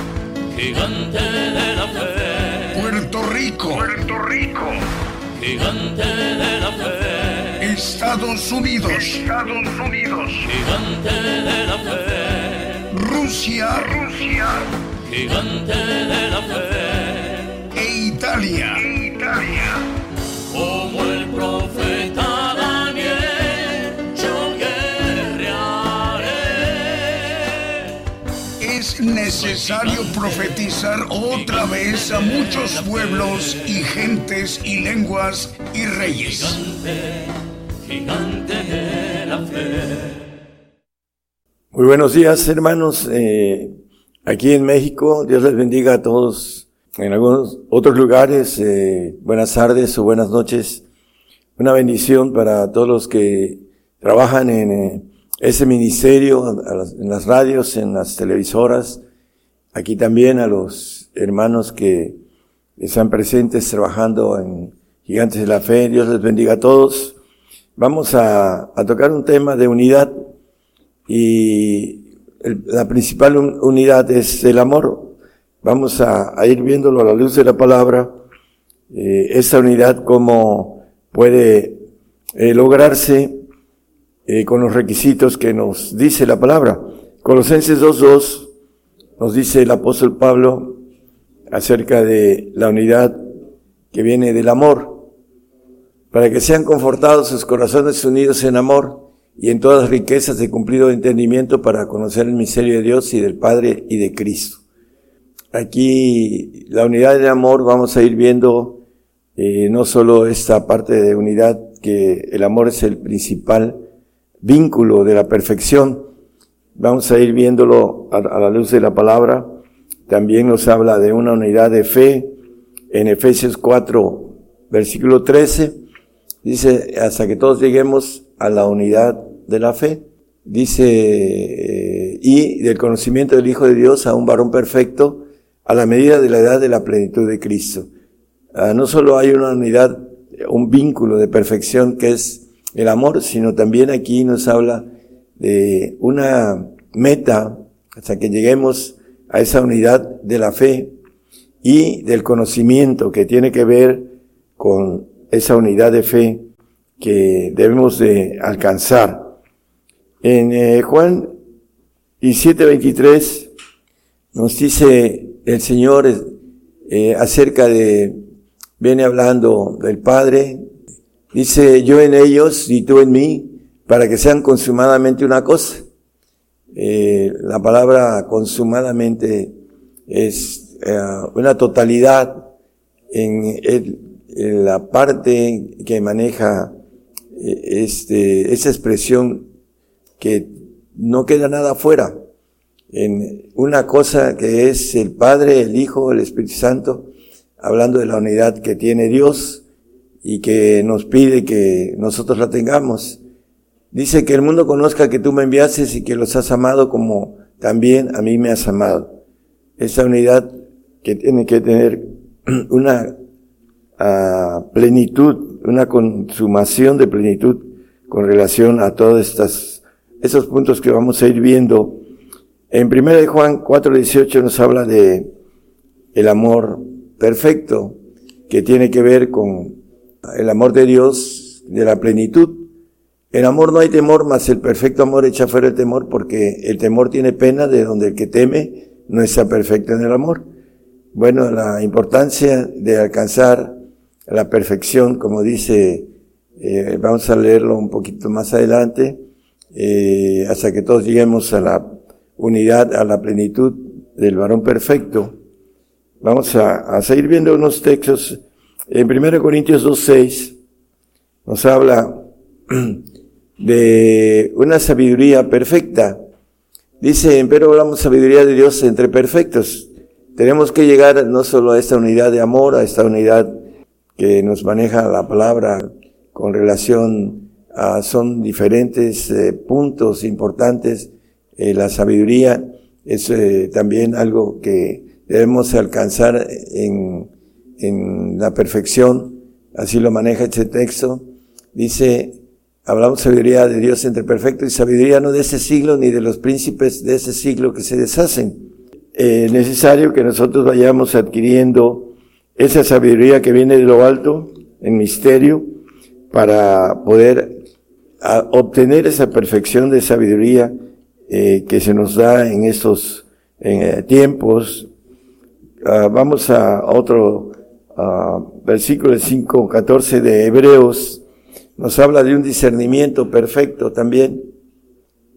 Gigante de la fe. Puerto Rico. Puerto Rico. Gigante de la fe. Estados Unidos. Estados Unidos. Gigante de la fe. Rusia. Rusia. Gigante de la fe. E Italia. Italia. Necesario profetizar otra vez a muchos pueblos y gentes y lenguas y reyes. Muy buenos días, hermanos. Eh, aquí en México, Dios les bendiga a todos. En algunos otros lugares, eh, buenas tardes o buenas noches. Una bendición para todos los que trabajan en eh, ese ministerio, en las radios, en las televisoras. Aquí también a los hermanos que están presentes trabajando en Gigantes de la Fe. Dios les bendiga a todos. Vamos a, a tocar un tema de unidad y el- la principal un- unidad es el amor. Vamos a, a ir viéndolo a la luz de la palabra, eh, unidad cómo puede eh, lograrse eh, con los requisitos que nos dice la palabra. Colosenses 2.2 nos dice el apóstol Pablo acerca de la unidad que viene del amor, para que sean confortados sus corazones unidos en amor y en todas riquezas de cumplido entendimiento para conocer el misterio de Dios y del Padre y de Cristo. Aquí la unidad del amor vamos a ir viendo eh, no solo esta parte de unidad, que el amor es el principal vínculo de la perfección, vamos a ir viéndolo a, la luz de la palabra. También nos habla de una unidad de fe en Efesios 4, versículo 13. Dice, hasta que todos lleguemos a la unidad de la fe. Dice, eh, y del conocimiento del Hijo de Dios a un varón perfecto a la medida de la edad de la plenitud de Cristo. Ah, no solo hay una unidad, un vínculo de perfección que es el amor, sino también aquí nos habla de una meta hasta que lleguemos a esa unidad de la fe y del conocimiento que tiene que ver con esa unidad de fe que debemos de alcanzar. En eh, Juan 17:23 nos dice el Señor eh, acerca de, viene hablando del Padre, dice yo en ellos y tú en mí, para que sean consumadamente una cosa. Eh, la palabra consumadamente es eh, una totalidad en, la parte que maneja eh, este, esa expresión que no queda nada fuera en una cosa que es el Padre, el Hijo, el Espíritu Santo, hablando de la unidad que tiene Dios y que nos pide que nosotros la tengamos. Dice que el mundo conozca que tú me enviaste y que los has amado como también a mí me has amado. Esa unidad que tiene que tener una ah, plenitud, una consumación de plenitud con relación a todos estas, esos puntos que vamos a ir viendo. En 1 Juan 4:18 nos habla de el amor perfecto que tiene que ver con el amor de Dios, de la plenitud. En amor no hay temor, mas el perfecto amor echa fuera el temor, porque el temor tiene pena de donde el que teme no está perfecto en el amor. Bueno, la importancia de alcanzar la perfección, como dice, eh, vamos a leerlo un poquito más adelante, eh, hasta que todos lleguemos a la unidad, a la plenitud del varón perfecto. Vamos a, a seguir viendo unos textos. En 1 Corintios 2.6 nos habla de una sabiduría perfecta. Dice, pero hablamos sabiduría de Dios entre perfectos. Tenemos que llegar no solo a esta unidad de amor, a esta unidad que nos maneja la palabra con relación a, son diferentes eh, puntos importantes. Eh, la sabiduría es eh, también algo que debemos alcanzar en, en la perfección. Así lo maneja este texto. Dice, Hablamos sabiduría de Dios entre perfecto y sabiduría no de ese siglo ni de los príncipes de ese siglo que se deshacen. Es necesario que nosotros vayamos adquiriendo esa sabiduría que viene de lo alto, en misterio, para poder obtener esa perfección de sabiduría eh, que se nos da en estos eh, tiempos. Ah, vamos a otro uh, versículo 5, 14 de Hebreos nos habla de un discernimiento perfecto también.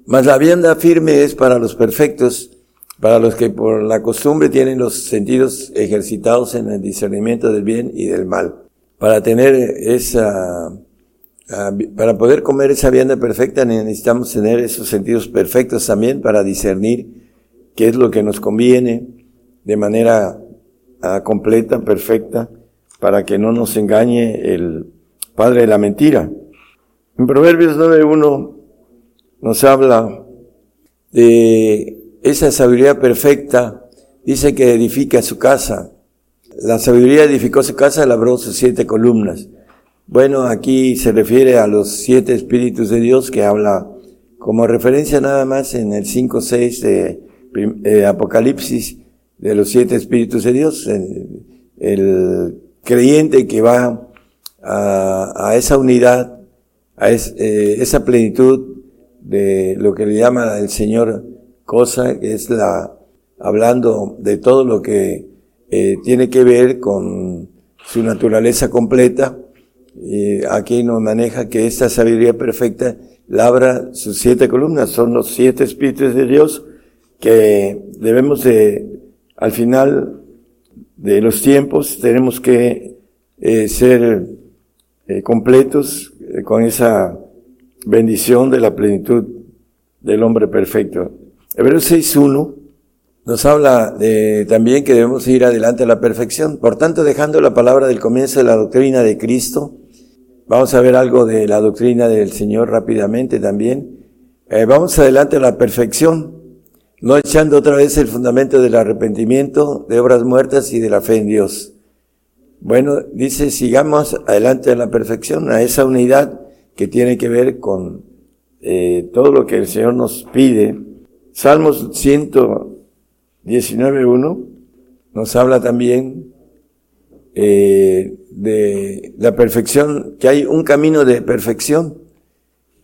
Mas la vianda firme es para los perfectos, para los que por la costumbre tienen los sentidos ejercitados en el discernimiento del bien y del mal. Para tener esa, ah, para poder comer esa vianda perfecta necesitamos tener esos sentidos perfectos también para discernir qué es lo que nos conviene de manera ah, completa, perfecta, para que no nos engañe el padre de la mentira. En Proverbios 9.1 nos habla de esa sabiduría perfecta, dice que edifica su casa. La sabiduría edificó su casa, labró sus siete columnas. Bueno, aquí se refiere a los siete espíritus de Dios que habla como referencia nada más en el 5.6 de Apocalipsis de los siete espíritus de Dios. el creyente que va a, esa unidad, a eh, esa plenitud de lo que le llama el Señor cosa, que es la, hablando de todo lo que eh, tiene que ver con su naturaleza completa. Y aquí nos maneja que esta sabiduría perfecta labra sus siete columnas, son los siete espíritus de Dios que debemos de, al final de los tiempos, tenemos que eh, ser eh, completos eh, con esa bendición de la plenitud del hombre perfecto. Hebreos 6.1 nos habla de, también que debemos ir adelante a la perfección. Por tanto, dejando la palabra del comienzo de la doctrina de Cristo, vamos a ver algo de la doctrina del Señor rápidamente también. Eh, vamos adelante a la perfección, no echando otra vez el fundamento del arrepentimiento, de obras muertas y de la fe en Dios. Bueno, dice, sigamos adelante a la perfección, a esa unidad que tiene que ver con eh, todo lo que el Señor nos pide. Salmos 119.1 nos habla también eh, de la perfección, que hay un camino de perfección,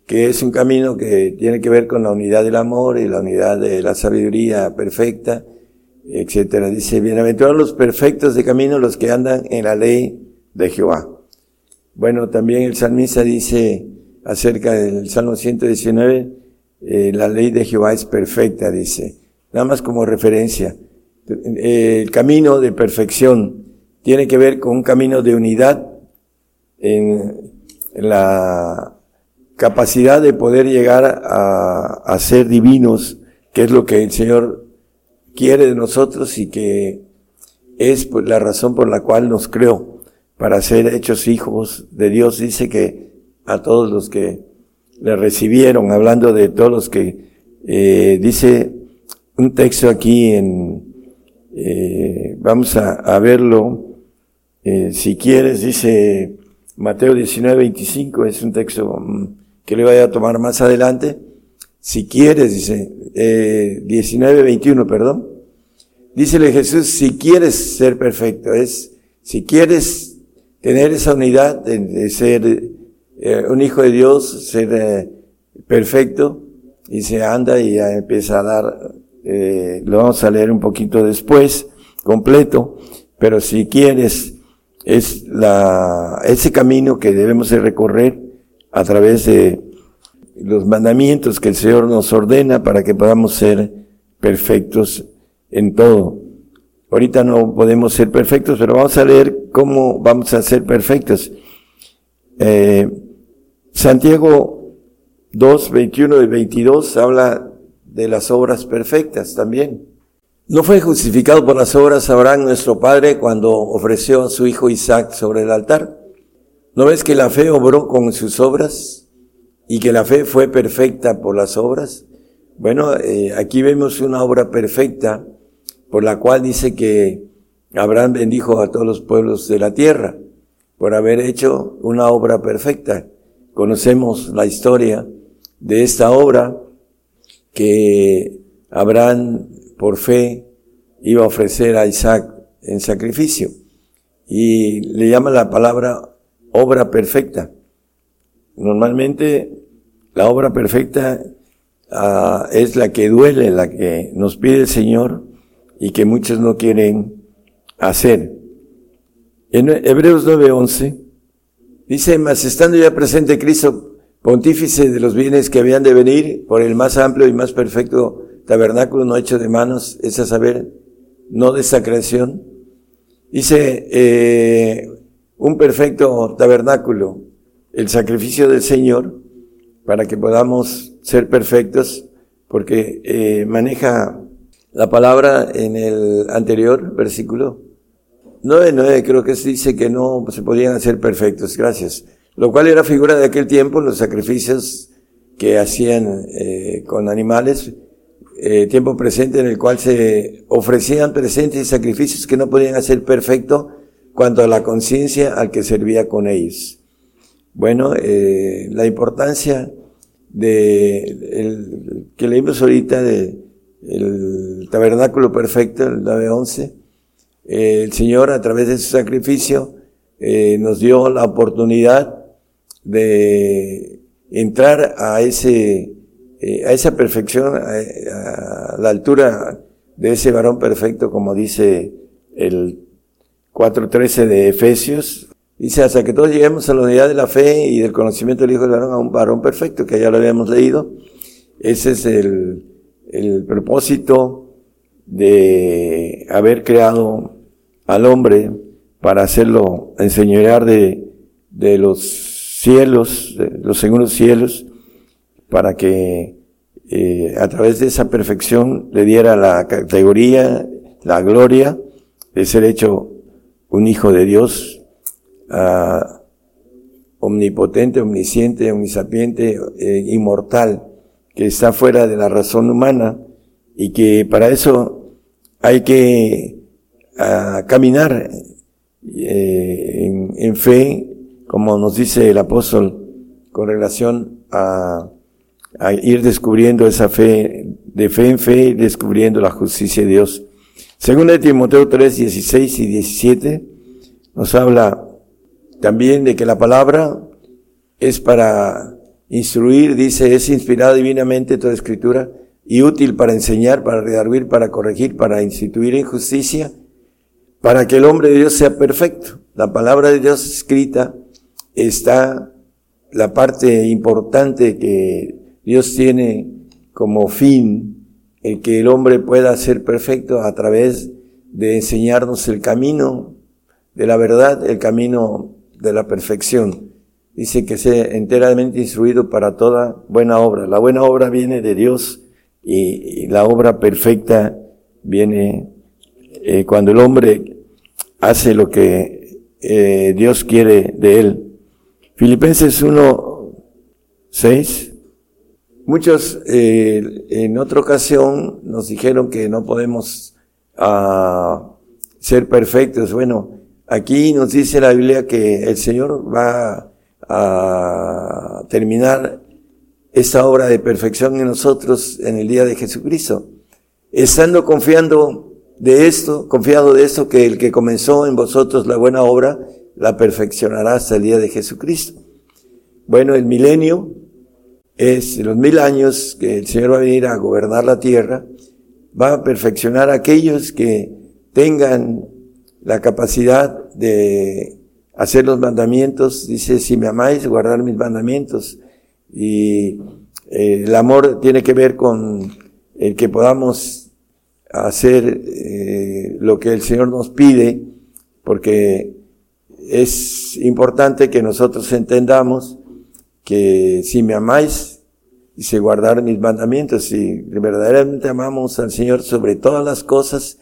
que es un camino que tiene que ver con la unidad del amor y la unidad de la sabiduría perfecta, etcétera. Dice, bienaventurados los perfectos de camino, los que andan en la ley de Jehová. Bueno, también el salmista dice acerca del Salmo 119, eh, la ley de Jehová es perfecta, dice. Nada más como referencia. el camino de perfección tiene que ver con un camino de unidad en, la capacidad de poder llegar a, a ser divinos, que es lo que el Señor quiere de nosotros y que es pues, la razón por la cual nos creó, para ser hechos hijos de Dios. Dice que a todos los que le recibieron, hablando de todos los que, eh, dice un texto aquí en, eh, vamos a, verlo, eh, si quieres, dice Mateo 19, 25, es un texto mm, que le voy a tomar más adelante. Si quieres, dice, eh, 19, 21, perdón. Dícele Jesús, si quieres ser perfecto, es, si quieres tener esa unidad de, ser eh, un hijo de Dios, ser eh, perfecto, y se anda y ya empieza a dar, eh, lo vamos a leer un poquito después, completo, pero si quieres, es la, ese camino que debemos de recorrer a través de los mandamientos que el Señor nos ordena para que podamos ser perfectos en todo. Ahorita no podemos ser perfectos, pero vamos a leer cómo vamos a ser perfectos. Eh, Santiago 2, 21 y 22 habla de las obras perfectas también. No fue justificado por las obras Abraham nuestro padre cuando ofreció a su hijo Isaac sobre el altar. ¿No ves que la fe obró con sus obras y que la fe fue perfecta por las obras? Bueno, eh, aquí vemos una obra perfecta por la cual dice que Abraham bendijo a todos los pueblos de la tierra por haber hecho una obra perfecta. Conocemos la historia de esta obra que Abraham por fe iba a ofrecer a Isaac en sacrificio y le llama la palabra obra perfecta. Normalmente la obra perfecta uh, es la que duele, la que nos pide el Señor y que muchos no quieren hacer. En Hebreos 9:11 dice, mas estando ya presente Cristo, pontífice de los bienes que habían de venir por el más amplio y más perfecto tabernáculo no hecho de manos, es a saber, no de esta creación. Dice, eh, un perfecto tabernáculo, el sacrificio del Señor, para que podamos ser perfectos, porque eh, maneja la palabra en el anterior versículo. 9.9 creo que dice que no se podían hacer perfectos, gracias. Lo cual era figura de aquel tiempo, los sacrificios que hacían eh, con animales, eh, tiempo presente en el cual se ofrecían presentes y sacrificios que no podían hacer perfecto cuanto a la conciencia al que servía con ellos. Bueno, eh, la importancia de el, que leímos ahorita de el tabernáculo perfecto, el 9.11, eh, el Señor a través de su sacrificio eh, nos dio la oportunidad de entrar a ese eh, a esa perfección, a, la altura de ese varón perfecto, como dice el 4.13 de Efesios, dice hasta que todos lleguemos a la unidad de la fe y del conocimiento del Hijo del varón a un varón perfecto, que ya lo habíamos leído. Ese es el, el propósito de haber creado al hombre para hacerlo enseñorear de, de los cielos, de los segundos cielos, para que eh, a través de esa perfección le diera la categoría, la gloria de ser hecho un hijo de Dios, omnipotente, omnisciente, omnisapiente, eh, inmortal, que está fuera de la razón humana y que para eso hay que uh, caminar eh, en, en fe, como nos dice el apóstol, con relación a a ir descubriendo esa fe, de fe en fe, descubriendo la justicia de Dios. Según de Timoteo 3, 16 y 17, nos habla también de que la palabra es para instruir, dice, es inspirada divinamente toda escritura y útil para enseñar, para redarguir, para corregir, para instituir en justicia, para que el hombre de Dios sea perfecto. La palabra de Dios escrita está la parte importante que Dios tiene como fin el que el hombre pueda ser perfecto a través de enseñarnos el camino de la verdad, el camino de la perfección. Dice que sea enteramente instruido para toda buena obra. La buena obra viene de Dios y, la obra perfecta viene eh, cuando el hombre hace lo que eh, Dios quiere de él. Filipenses 1, 6. Muchos eh, en otra ocasión nos dijeron que no podemos ah, ser perfectos. Bueno, aquí nos dice la Biblia que el Señor va a terminar esa obra de perfección en nosotros en el día de Jesucristo. Estando confiando de esto, confiado de esto, que el que comenzó en vosotros la buena obra, la perfeccionará hasta el día de Jesucristo. Bueno, el milenio es los mil años que el Señor va a venir a gobernar la tierra, va a perfeccionar a aquellos que tengan la capacidad de hacer los mandamientos. Dice, si me amáis, guardar mis mandamientos. Y eh, el amor tiene que ver con el que podamos hacer eh, lo que el Señor nos pide, porque es importante que nosotros entendamos que si me amáis, dice guardar mis mandamientos, si verdaderamente amamos al Señor sobre todas las cosas,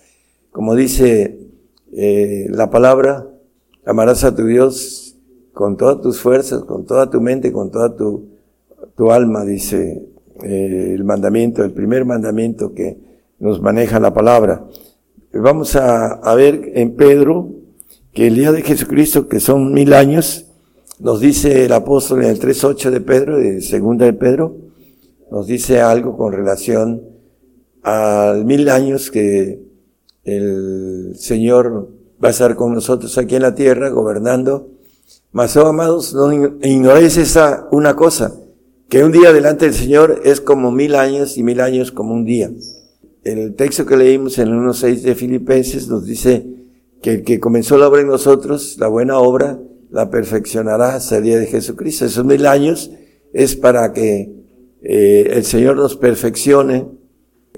como dice eh, la palabra, amarás a tu Dios con todas tus fuerzas, con toda tu mente, con toda tu, tu alma, dice eh, el mandamiento, el primer mandamiento que nos maneja la palabra. Vamos a, a ver en Pedro que el día de Jesucristo, que son mil años, nos dice el apóstol en el 3.8 de Pedro, de segunda de Pedro, nos dice algo con relación al mil años que el Señor va a estar con nosotros aquí en la tierra, gobernando. Mas, oh, amados, no ignoréis esa una cosa, que un día delante del Señor es como mil años y mil años como un día. El texto que leímos en el 1.6 de Filipenses nos dice que el que comenzó la obra en nosotros, la buena obra, la perfeccionará hasta el día de Jesucristo. Esos mil años es para que eh, el Señor nos perfeccione,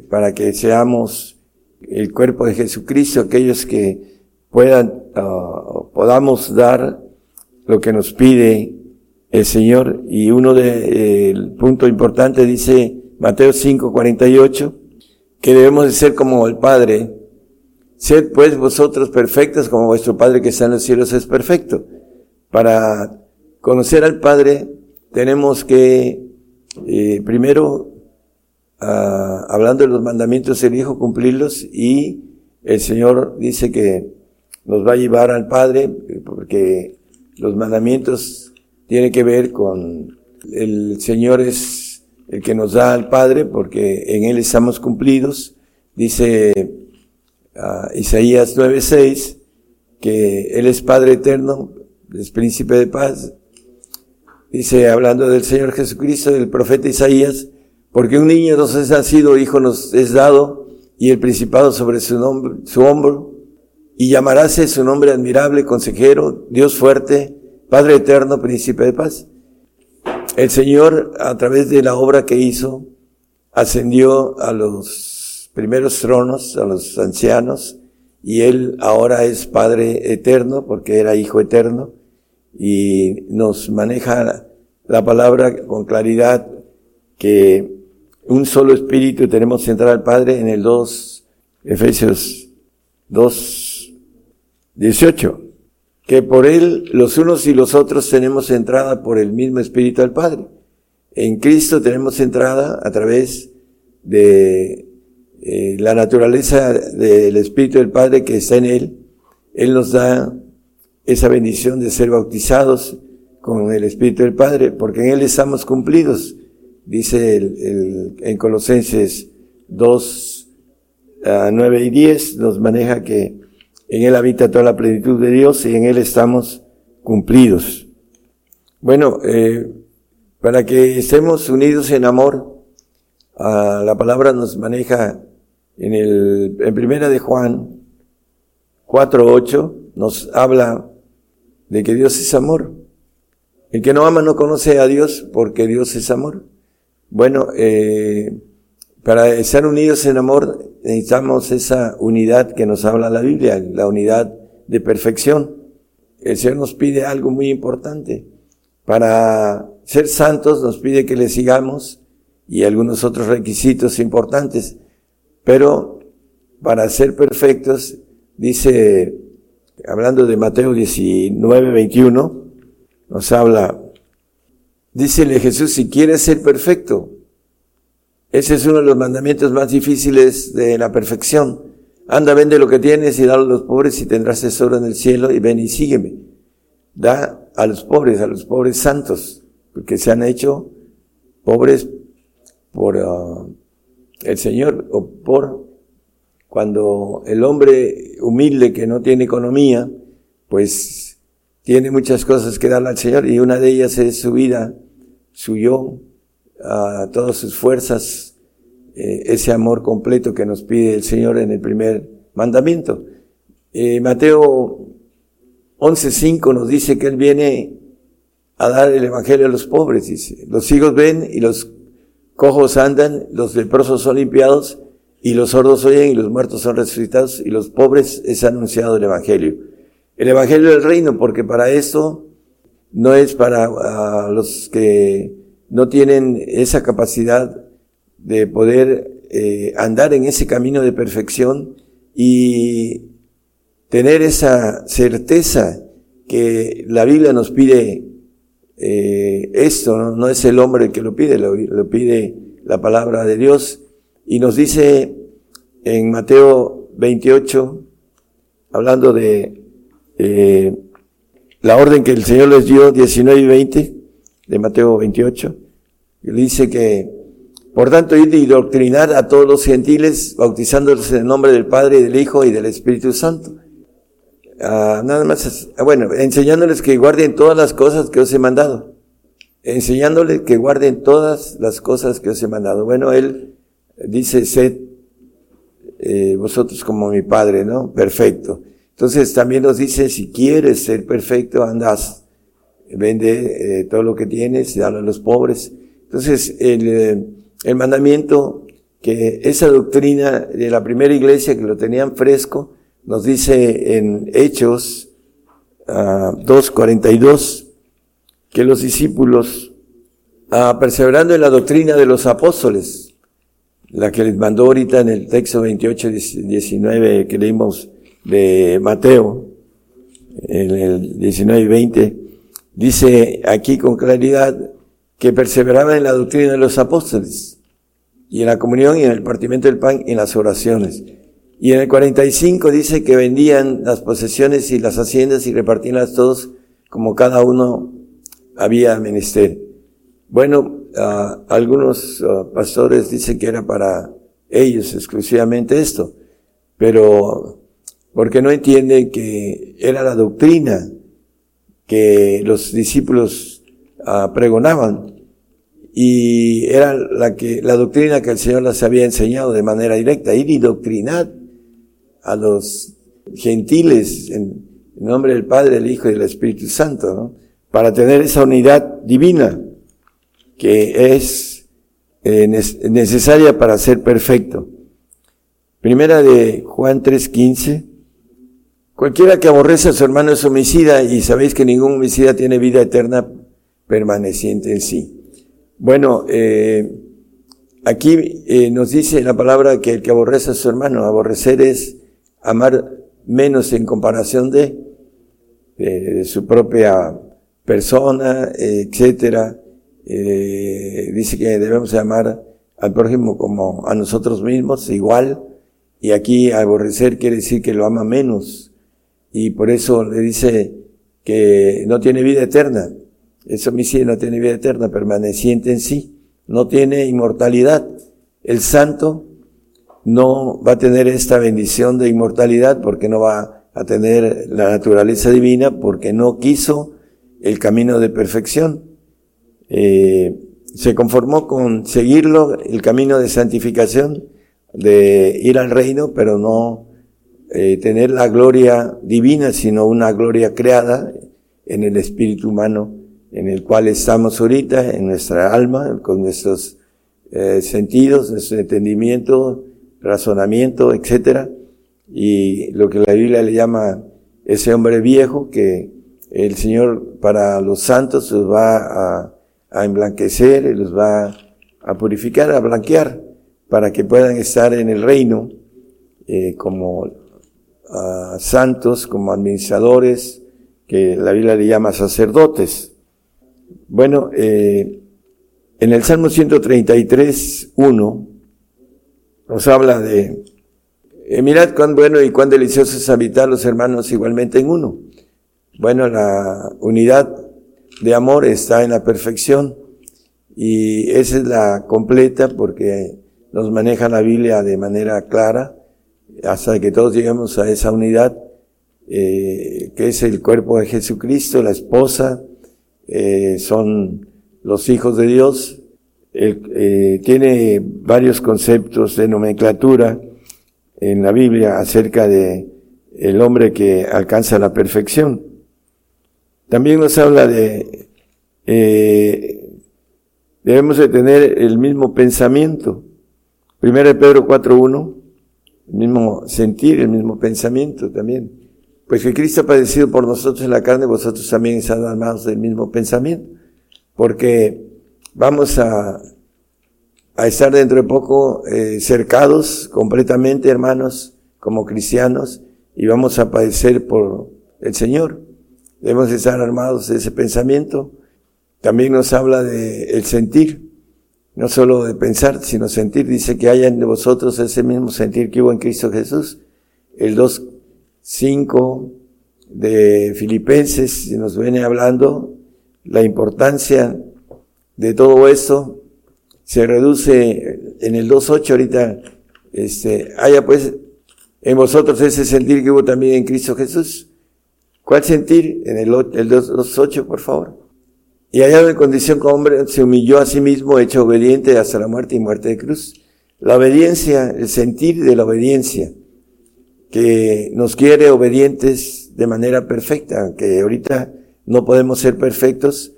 para que seamos el cuerpo de Jesucristo, aquellos que puedan, uh, podamos dar lo que nos pide el Señor. Y uno de, el punto importante dice Mateo 5, 48, que debemos de ser como el Padre. Sed pues vosotros perfectos como vuestro Padre que está en los cielos es perfecto. Para conocer al Padre tenemos que, eh, primero, ah, hablando de los mandamientos del Hijo, cumplirlos y el Señor dice que nos va a llevar al Padre porque los mandamientos tienen que ver con el Señor es el que nos da al Padre porque en Él estamos cumplidos. Dice uh, Isaías 9:6 que Él es Padre eterno es príncipe de paz. Dice, hablando del Señor Jesucristo, del profeta Isaías, porque un niño nos es nacido, hijo nos es dado, y el principado sobre su, nombre, su hombro, y llamaráse su nombre admirable, consejero, Dios fuerte, Padre eterno, príncipe de paz. El Señor, a través de la obra que hizo, ascendió a los primeros tronos, a los ancianos, y Él ahora es Padre eterno, porque era Hijo eterno, y nos maneja la palabra con claridad que un solo espíritu tenemos que entrar al Padre en el 2, Efesios 2, 18, que por él los unos y los otros tenemos entrada por el mismo espíritu al Padre. En Cristo tenemos entrada a través de eh, la naturaleza del espíritu del Padre que está en él. Él nos da esa bendición de ser bautizados con el Espíritu del Padre, porque en Él estamos cumplidos, dice el, en Colosenses 2, 9 ah, y 10, nos maneja que en Él habita toda la plenitud de Dios y en Él estamos cumplidos. Bueno, eh, para que estemos unidos en amor, ah, la palabra nos maneja en el, en primera de Juan 4.8, nos habla de que Dios es amor. El que no ama no conoce a Dios porque Dios es amor. Bueno, eh, para estar unidos en amor necesitamos esa unidad que nos habla la Biblia, la unidad de perfección. El Señor nos pide algo muy importante. Para ser santos nos pide que le sigamos y algunos otros requisitos importantes. Pero para ser perfectos, dice hablando de Mateo 19, 21, nos habla, dícele Jesús, si quieres ser perfecto, ese es uno de los mandamientos más difíciles de la perfección. Anda, vende lo que tienes y dalo a los pobres y tendrás tesoro en el cielo y ven y sígueme. Da a los pobres, a los pobres santos, porque se han hecho pobres por uh, el Señor o por cuando el hombre humilde que no tiene economía, pues tiene muchas cosas que darle al Señor y una de ellas es su vida, su yo, a todas sus fuerzas, eh, ese amor completo que nos pide el Señor en el primer mandamiento. Eh, Mateo 11.5 nos dice que Él viene a dar el Evangelio a los pobres, dice. Los hijos ven y los cojos andan, los leprosos son limpiados y los sordos oyen y los muertos son resucitados y los pobres es anunciado el Evangelio. El Evangelio del reino, porque para esto no es para los que no tienen esa capacidad de poder eh, andar en ese camino de perfección y tener esa certeza que la Biblia nos pide eh, esto, ¿no? es el hombre el que lo pide, lo, pide la palabra de Dios. Y nos dice en Mateo 28, hablando de eh, la orden que el Señor les dio, 19 y 20, de Mateo 28, dice que, por tanto, ir y doctrinar a todos los gentiles, bautizándolos en el nombre del Padre y del Hijo y del Espíritu Santo Ah, nada más, ah, bueno, enseñándoles que guarden todas las cosas que os he mandado. Enseñándoles que guarden todas las cosas que os he mandado. Bueno, él dice, sed eh, vosotros como mi Padre, ¿no? Perfecto. Entonces también nos dice, si quieres ser perfecto, andas, vende eh, todo lo que tienes, dale a los pobres. Entonces, el, eh, el mandamiento, que esa doctrina de la primera iglesia que lo tenían fresco, nos dice en Hechos uh, ah, 2.42 que los discípulos, uh, perseverando en la doctrina de los apóstoles, la que les mandó ahorita en el texto 28, 19 que leímos de Mateo, en el 19 y 20, dice aquí con claridad que perseveraban en la doctrina de los apóstoles y en la comunión y en el partimiento del pan y en las oraciones. Y en el 45 dice que vendían las posesiones y las haciendas y repartíanlas todos como cada uno había menester. Bueno, algunos pastores dicen que era para ellos exclusivamente esto, pero porque no entienden que era la doctrina que los discípulos pregonaban y era la que la doctrina que el Señor les había enseñado de manera directa, ir y doctrinar a los gentiles en nombre del Padre, del Hijo y del Espíritu Santo. Para tener esa unidad divina que es eh, necesaria para ser perfecto. Primera de Juan 3:15. Cualquiera que aborrece a su hermano es homicida y sabéis que ningún homicida tiene vida eterna permaneciente en sí. Bueno, eh, aquí eh, nos dice la palabra que el que aborrece a su hermano, aborrecer es amar menos en comparación de, de, su propia persona, etcétera. Eh, dice que debemos amar al prójimo como a nosotros mismos, igual. Y aquí aborrecer quiere decir que lo ama menos. Y por eso le dice que no tiene vida eterna. Eso homicidio no tiene vida eterna, permaneciente en sí. No tiene inmortalidad. El santo no va a tener esta bendición de inmortalidad porque no va a tener la naturaleza divina porque no quiso el camino de perfección. Eh, se conformó con seguirlo, el camino de santificación, de ir al reino, pero no eh, tener la gloria divina, sino una gloria creada en el espíritu humano, en el cual estamos ahorita, en nuestra alma, con nuestros eh, sentidos, nuestro entendimiento, razonamiento, etcétera, y lo que la Biblia le llama ese hombre viejo que el Señor para los santos los va a, a emblanquecer, los va a purificar, a blanquear, para que puedan estar en el reino eh, como santos como administradores, que la Biblia le llama sacerdotes. Bueno, eh, en el Salmo 133, 1, nos habla de, eh, mirad cuán bueno y cuán delicioso es habitar los hermanos igualmente en uno. Bueno, la unidad de amor está en la perfección y esa es la completa porque nos maneja la Biblia de manera clara hasta que todos lleguemos a esa unidad eh, que es el cuerpo de Jesucristo, la esposa, eh, son los hijos de Dios. Eh, tiene varios conceptos de nomenclatura en la Biblia acerca de el hombre que alcanza la perfección. También nos habla de debemos de tener el mismo pensamiento. Primero Pedro 4.1, el mismo sentir, el mismo pensamiento también. Pues que Cristo ha padecido por nosotros en la carne, vosotros también están armados del mismo pensamiento. Porque vamos a, a estar dentro de poco eh, cercados completamente, hermanos, como cristianos, y vamos a padecer por el Señor. Debemos estar armados de ese pensamiento también nos habla de el sentir, no solo de pensar, sino sentir. Dice que haya en vosotros ese mismo sentir que hubo en Cristo Jesús. El 2.5 de Filipenses nos viene hablando la importancia de todo esto. Se reduce en el 2.8 ahorita, este, haya pues en vosotros ese sentir que hubo también en Cristo Jesús. ¿Cuál sentir? En el, el 2.8, por favor. Y hallado en condición como hombre, se humilló a sí mismo, hecho obediente hasta la muerte y muerte de cruz. La obediencia, el sentir de la obediencia, que nos quiere obedientes de manera perfecta, que ahorita no podemos ser perfectos,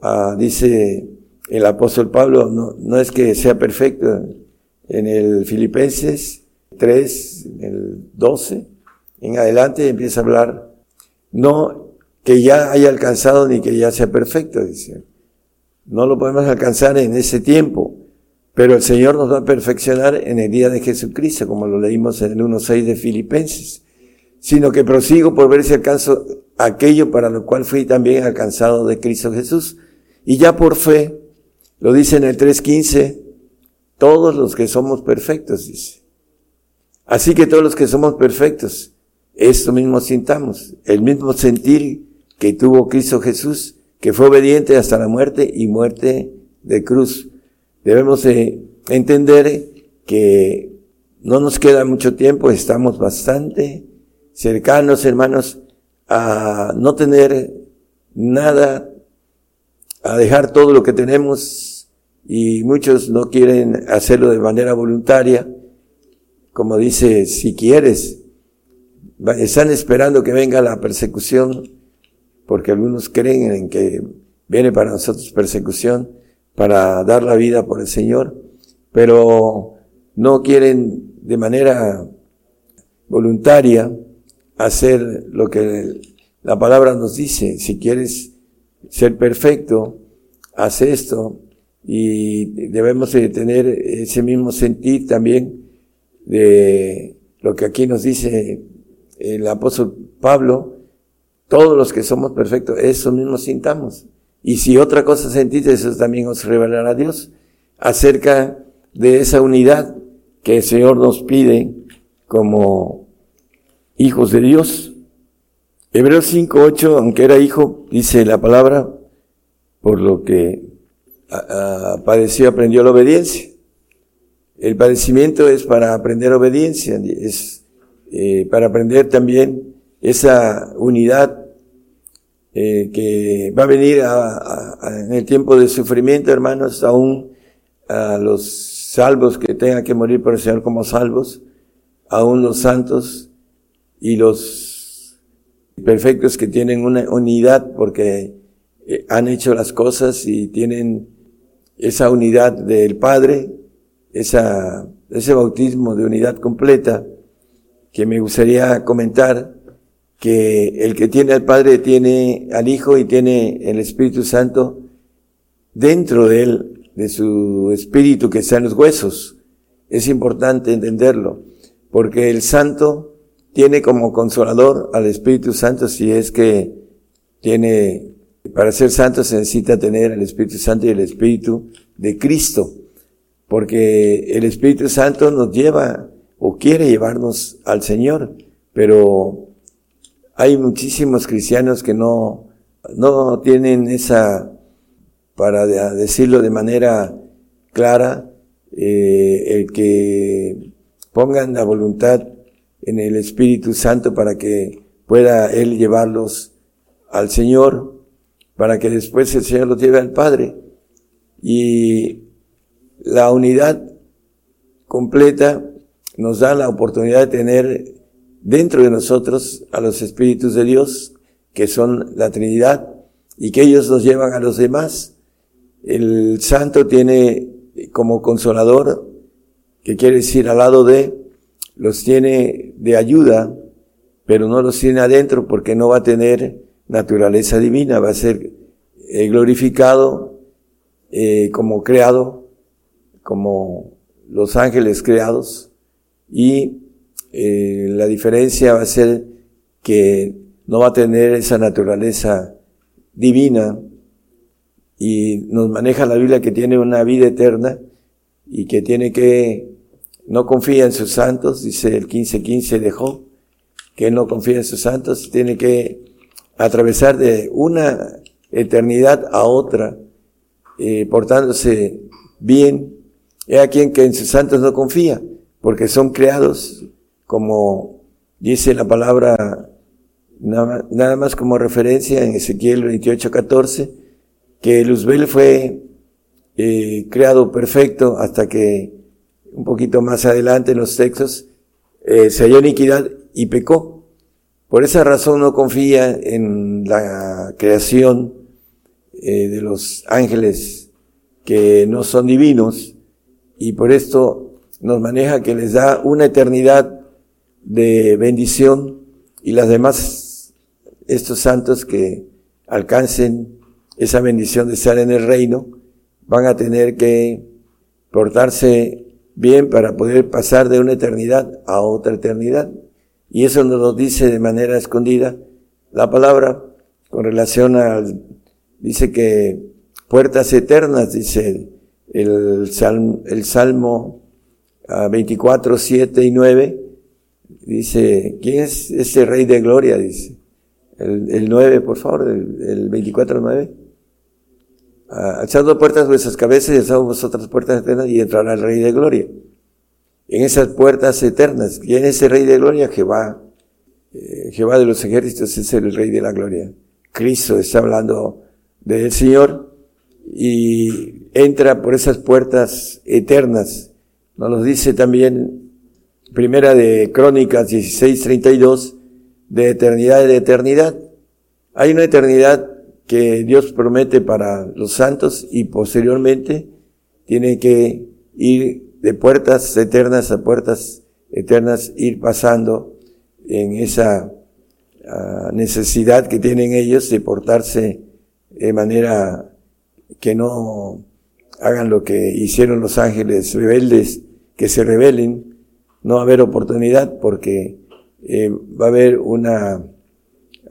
ah, dice el apóstol Pablo, no, no es que sea perfecto, en el Filipenses 3, en el 12, en adelante empieza a hablar, no que ya haya alcanzado ni que ya sea perfecto, dice. No lo podemos alcanzar en ese tiempo, pero el Señor nos va a perfeccionar en el día de Jesucristo, como lo leímos en el 1.6 de Filipenses, sino que prosigo por ver si alcanzo aquello para lo cual fui también alcanzado de Cristo Jesús. Y ya por fe, lo dice en el 3.15, todos los que somos perfectos, dice. Así que todos los que somos perfectos, esto mismo sintamos, el mismo sentir que tuvo Cristo Jesús, que fue obediente hasta la muerte y muerte de cruz. Debemos entender que no nos queda mucho tiempo, estamos bastante cercanos, hermanos, a no tener nada, a dejar todo lo que tenemos y muchos no quieren hacerlo de manera voluntaria, como dice, si quieres, están esperando que venga la persecución porque algunos creen en que viene para nosotros persecución para dar la vida por el Señor, pero no quieren de manera voluntaria hacer lo que la palabra nos dice. Si quieres ser perfecto, haz esto y debemos de tener ese mismo sentir también de lo que aquí nos dice el apóstol Pablo, todos los que somos perfectos, eso mismo sintamos. Y si otra cosa sentís, eso también os revelará Dios acerca de esa unidad que el Señor nos pide como hijos de Dios. Hebreos 5.8, aunque era hijo, dice la palabra, por lo que padeció, aprendió la obediencia. El padecimiento es para aprender obediencia, es eh, para aprender también esa unidad eh, que va a venir en el tiempo de sufrimiento, hermanos, aún a los salvos que tengan que morir por el Señor como salvos, aún los santos y los perfectos que tienen una unidad porque eh, han hecho las cosas y tienen esa unidad del Padre, esa, ese bautismo de unidad completa que me gustaría comentar que el que tiene al Padre tiene al Hijo y tiene el Espíritu Santo dentro de él, de su espíritu que está en los huesos. Es importante entenderlo, porque el santo tiene como consolador al Espíritu Santo si es que tiene, para ser santo se necesita tener el Espíritu Santo y el Espíritu de Cristo, porque el Espíritu Santo nos lleva o quiere llevarnos al Señor, pero hay muchísimos cristianos que no, no tienen esa, para decirlo de manera clara, eh, el que pongan la voluntad en el Espíritu Santo para que pueda Él llevarlos al Señor, para que después el Señor los lleve al Padre. Y la unidad completa nos da la oportunidad de tener dentro de nosotros a los Espíritus de Dios, que son la Trinidad, y que ellos nos llevan a los demás. El Santo tiene como consolador, que quiere decir al lado de, los tiene de ayuda, pero no los tiene adentro porque no va a tener naturaleza divina, va a ser eh, glorificado eh, como creado, como los ángeles creados, y eh, la diferencia va a ser que no va a tener esa naturaleza divina y nos maneja la Biblia que tiene una vida eterna y que tiene que no confía en sus santos, dice el 15:15 dejó, que él no confía en sus santos, tiene que atravesar de una eternidad a otra, eh, portándose bien. He a quien que en sus santos no confía, porque son creados como dice la palabra, nada más como referencia en Ezequiel 28:14, que Luzbel fue eh, creado perfecto hasta que un poquito más adelante en los textos, eh, se halló iniquidad y pecó. Por esa razón no confía en la creación eh, de los ángeles que no son divinos y por esto nos maneja que les da una eternidad de bendición y las demás, estos santos que alcancen esa bendición de estar en el reino, van a tener que portarse bien para poder pasar de una eternidad a otra eternidad. Y eso nos lo dice de manera escondida la palabra con relación al, dice que puertas eternas, dice el, salmo, el Salmo 24, ah, 7 y 9, dice, ¿quién es ese Rey de Gloria? Dice. El, el 9, por favor, el, el 24, 9. Ah, alzando puertas vuestras cabezas y alzamos vosotras puertas eternas y entrará el Rey de Gloria. En esas puertas eternas, ¿quién es ese Rey de Gloria? Jehová. Eh, Jehová de los ejércitos es el Rey de la Gloria. Cristo está hablando del Señor y entra por esas puertas eternas. Nos lo dice también Primera de Crónicas 16:32, de eternidad de eternidad. Hay una eternidad que Dios promete para los santos y posteriormente tiene que ir de puertas eternas a puertas eternas, ir pasando en esa ah, necesidad que tienen ellos de portarse de manera que no hagan lo que hicieron los ángeles rebeldes, que se rebelen, no va a haber oportunidad porque eh, va a haber una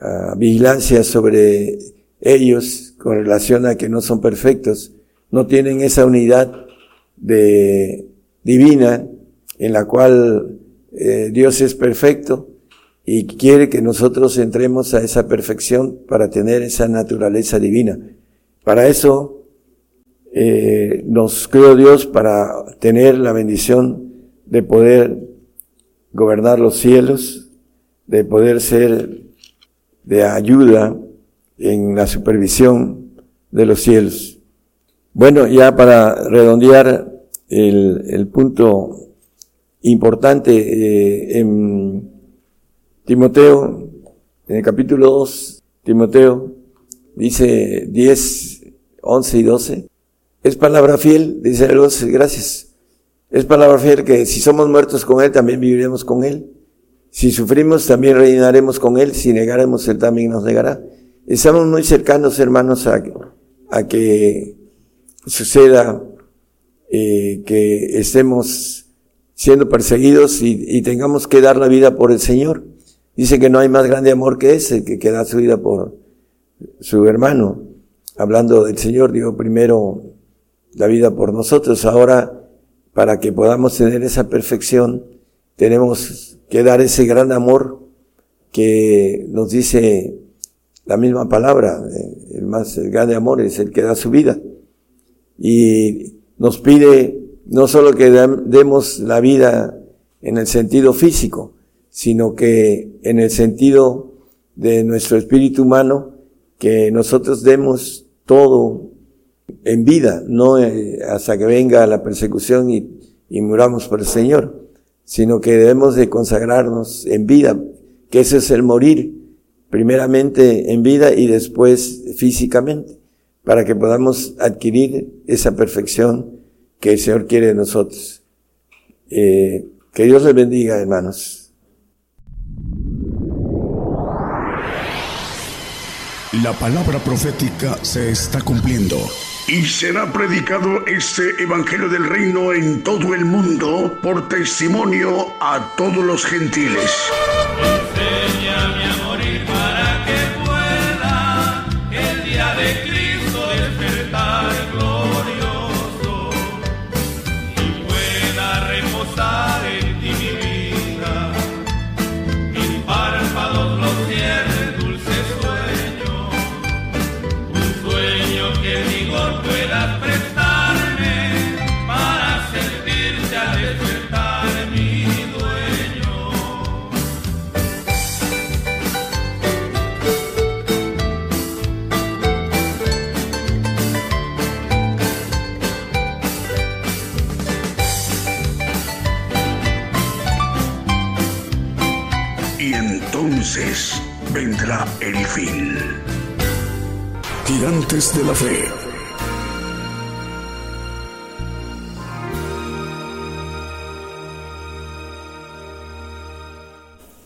ah, vigilancia sobre ellos con relación a que no son perfectos, no tienen esa unidad de divina en la cual eh, Dios es perfecto y quiere que nosotros entremos a esa perfección para tener esa naturaleza divina. Para eso eh, nos creó Dios para tener la bendición de poder gobernar los cielos, de poder ser de ayuda en la supervisión de los cielos. Bueno, ya para redondear el, el punto importante eh, en Timoteo, en el capítulo 2, Timoteo dice 10, 11 y 12, es palabra fiel, dice el 11, gracias. Es palabra fiel que si somos muertos con Él, también viviremos con Él. Si sufrimos, también reinaremos con Él. Si negaremos, Él también nos negará. Estamos muy cercanos, hermanos, a, que suceda eh, que estemos siendo perseguidos y, y, tengamos que dar la vida por el Señor. Dice que no hay más grande amor que ese, que, que da su vida por su hermano. Hablando del Señor, dio primero la vida por nosotros. Ahora, para que podamos tener esa perfección, tenemos que dar ese gran amor que nos dice la misma palabra. El más grande amor es el que da su vida. Y nos pide no solo que demos la vida en el sentido físico, sino que en el sentido de nuestro espíritu humano, que nosotros demos todo en vida, no eh, hasta que venga la persecución y, y muramos por el Señor, sino que debemos de consagrarnos en vida, que ese es el morir, primeramente en vida y después físicamente, para que podamos adquirir esa perfección que el Señor quiere de nosotros. Eh, que Dios les bendiga, hermanos. La palabra profética se está cumpliendo. Y será predicado este Evangelio del Reino en todo el mundo por testimonio a todos los gentiles. Vendrá el fin. Gigantes de la Fe.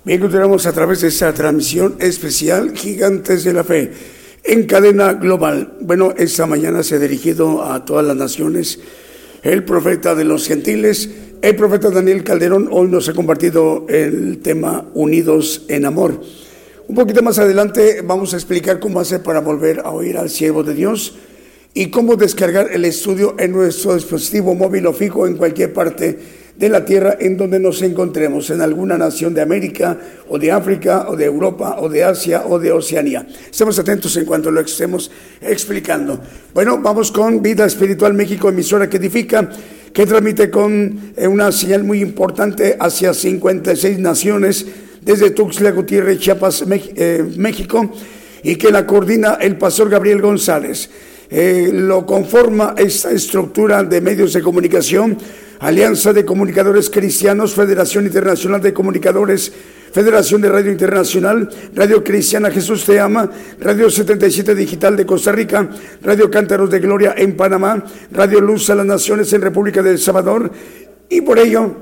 Bien, continuamos a través de esta transmisión especial Gigantes de la Fe en cadena global. Bueno, esta mañana se ha dirigido a todas las naciones el profeta de los gentiles, el profeta Daniel Calderón, hoy nos ha compartido el tema Unidos en Amor. Un poquito más adelante vamos a explicar cómo hacer para volver a oír al siervo de Dios y cómo descargar el estudio en nuestro dispositivo móvil o fijo en cualquier parte de la tierra en donde nos encontremos, en alguna nación de América o de África o de Europa o de Asia o de Oceanía. Estemos atentos en cuanto lo estemos explicando. Bueno, vamos con Vida Espiritual México, emisora que edifica, que transmite con eh, una señal muy importante hacia 56 naciones desde Tuxtla Gutiérrez, Chiapas, eh, México, y que la coordina el pastor Gabriel González. Eh, lo conforma esta estructura de medios de comunicación, Alianza de Comunicadores Cristianos, Federación Internacional de Comunicadores, Federación de Radio Internacional, Radio Cristiana Jesús Te Ama, Radio 77 Digital de Costa Rica, Radio Cántaros de Gloria en Panamá, Radio Luz a las Naciones en República del Salvador, y por ello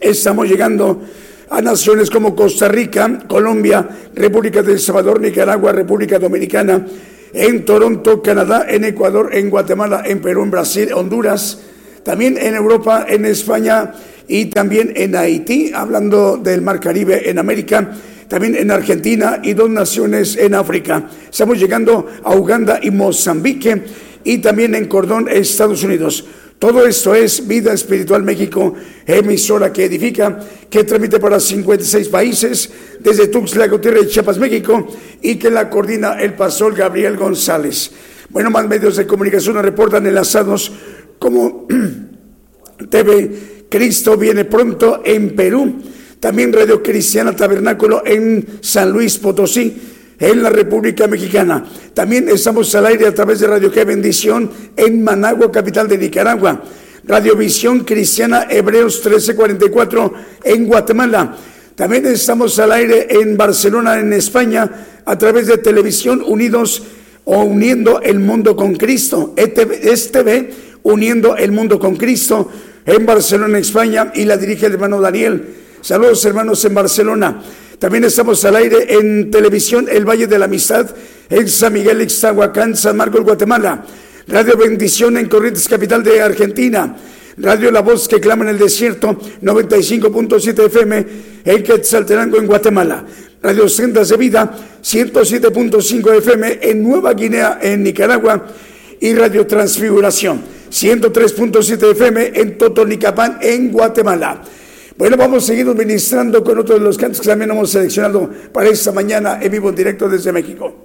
estamos llegando a naciones como Costa Rica, Colombia, República del Salvador, Nicaragua, República Dominicana, en Toronto, Canadá, en Ecuador, en Guatemala, en Perú, en Brasil, Honduras, también en Europa, en España y también en Haití, hablando del Mar Caribe en América, también en Argentina y dos naciones en África. Estamos llegando a Uganda y Mozambique y también en Cordón, Estados Unidos. Todo esto es Vida Espiritual México, emisora que edifica, que transmite para 56 países, desde Tuxtla Gutiérrez, Chiapas, México, y que la coordina el pastor Gabriel González. Bueno, más medios de comunicación reportan enlazados como TV Cristo viene pronto en Perú, también Radio Cristiana Tabernáculo en San Luis Potosí, en la República Mexicana. También estamos al aire a través de Radio Qué Bendición en Managua, capital de Nicaragua. Radiovisión Cristiana Hebreos 1344 en Guatemala. También estamos al aire en Barcelona, en España, a través de Televisión Unidos o Uniendo el Mundo con Cristo. Es TV Uniendo el Mundo con Cristo en Barcelona, España, y la dirige el hermano Daniel. Saludos hermanos en Barcelona. También estamos al aire en televisión El Valle de la Amistad en San Miguel, Ixtahuacán, San Marcos, Guatemala. Radio Bendición en Corrientes, capital de Argentina. Radio La Voz que clama en el desierto, 95.7 FM, en Quetzaltenango en Guatemala. Radio Sendas de Vida, 107.5 FM en Nueva Guinea, en Nicaragua. Y Radio Transfiguración, 103.7 FM en Totonicapán, en Guatemala. Bueno, vamos a seguir ministrando con otros de los cantos que también hemos seleccionado para esta mañana en vivo en directo desde México.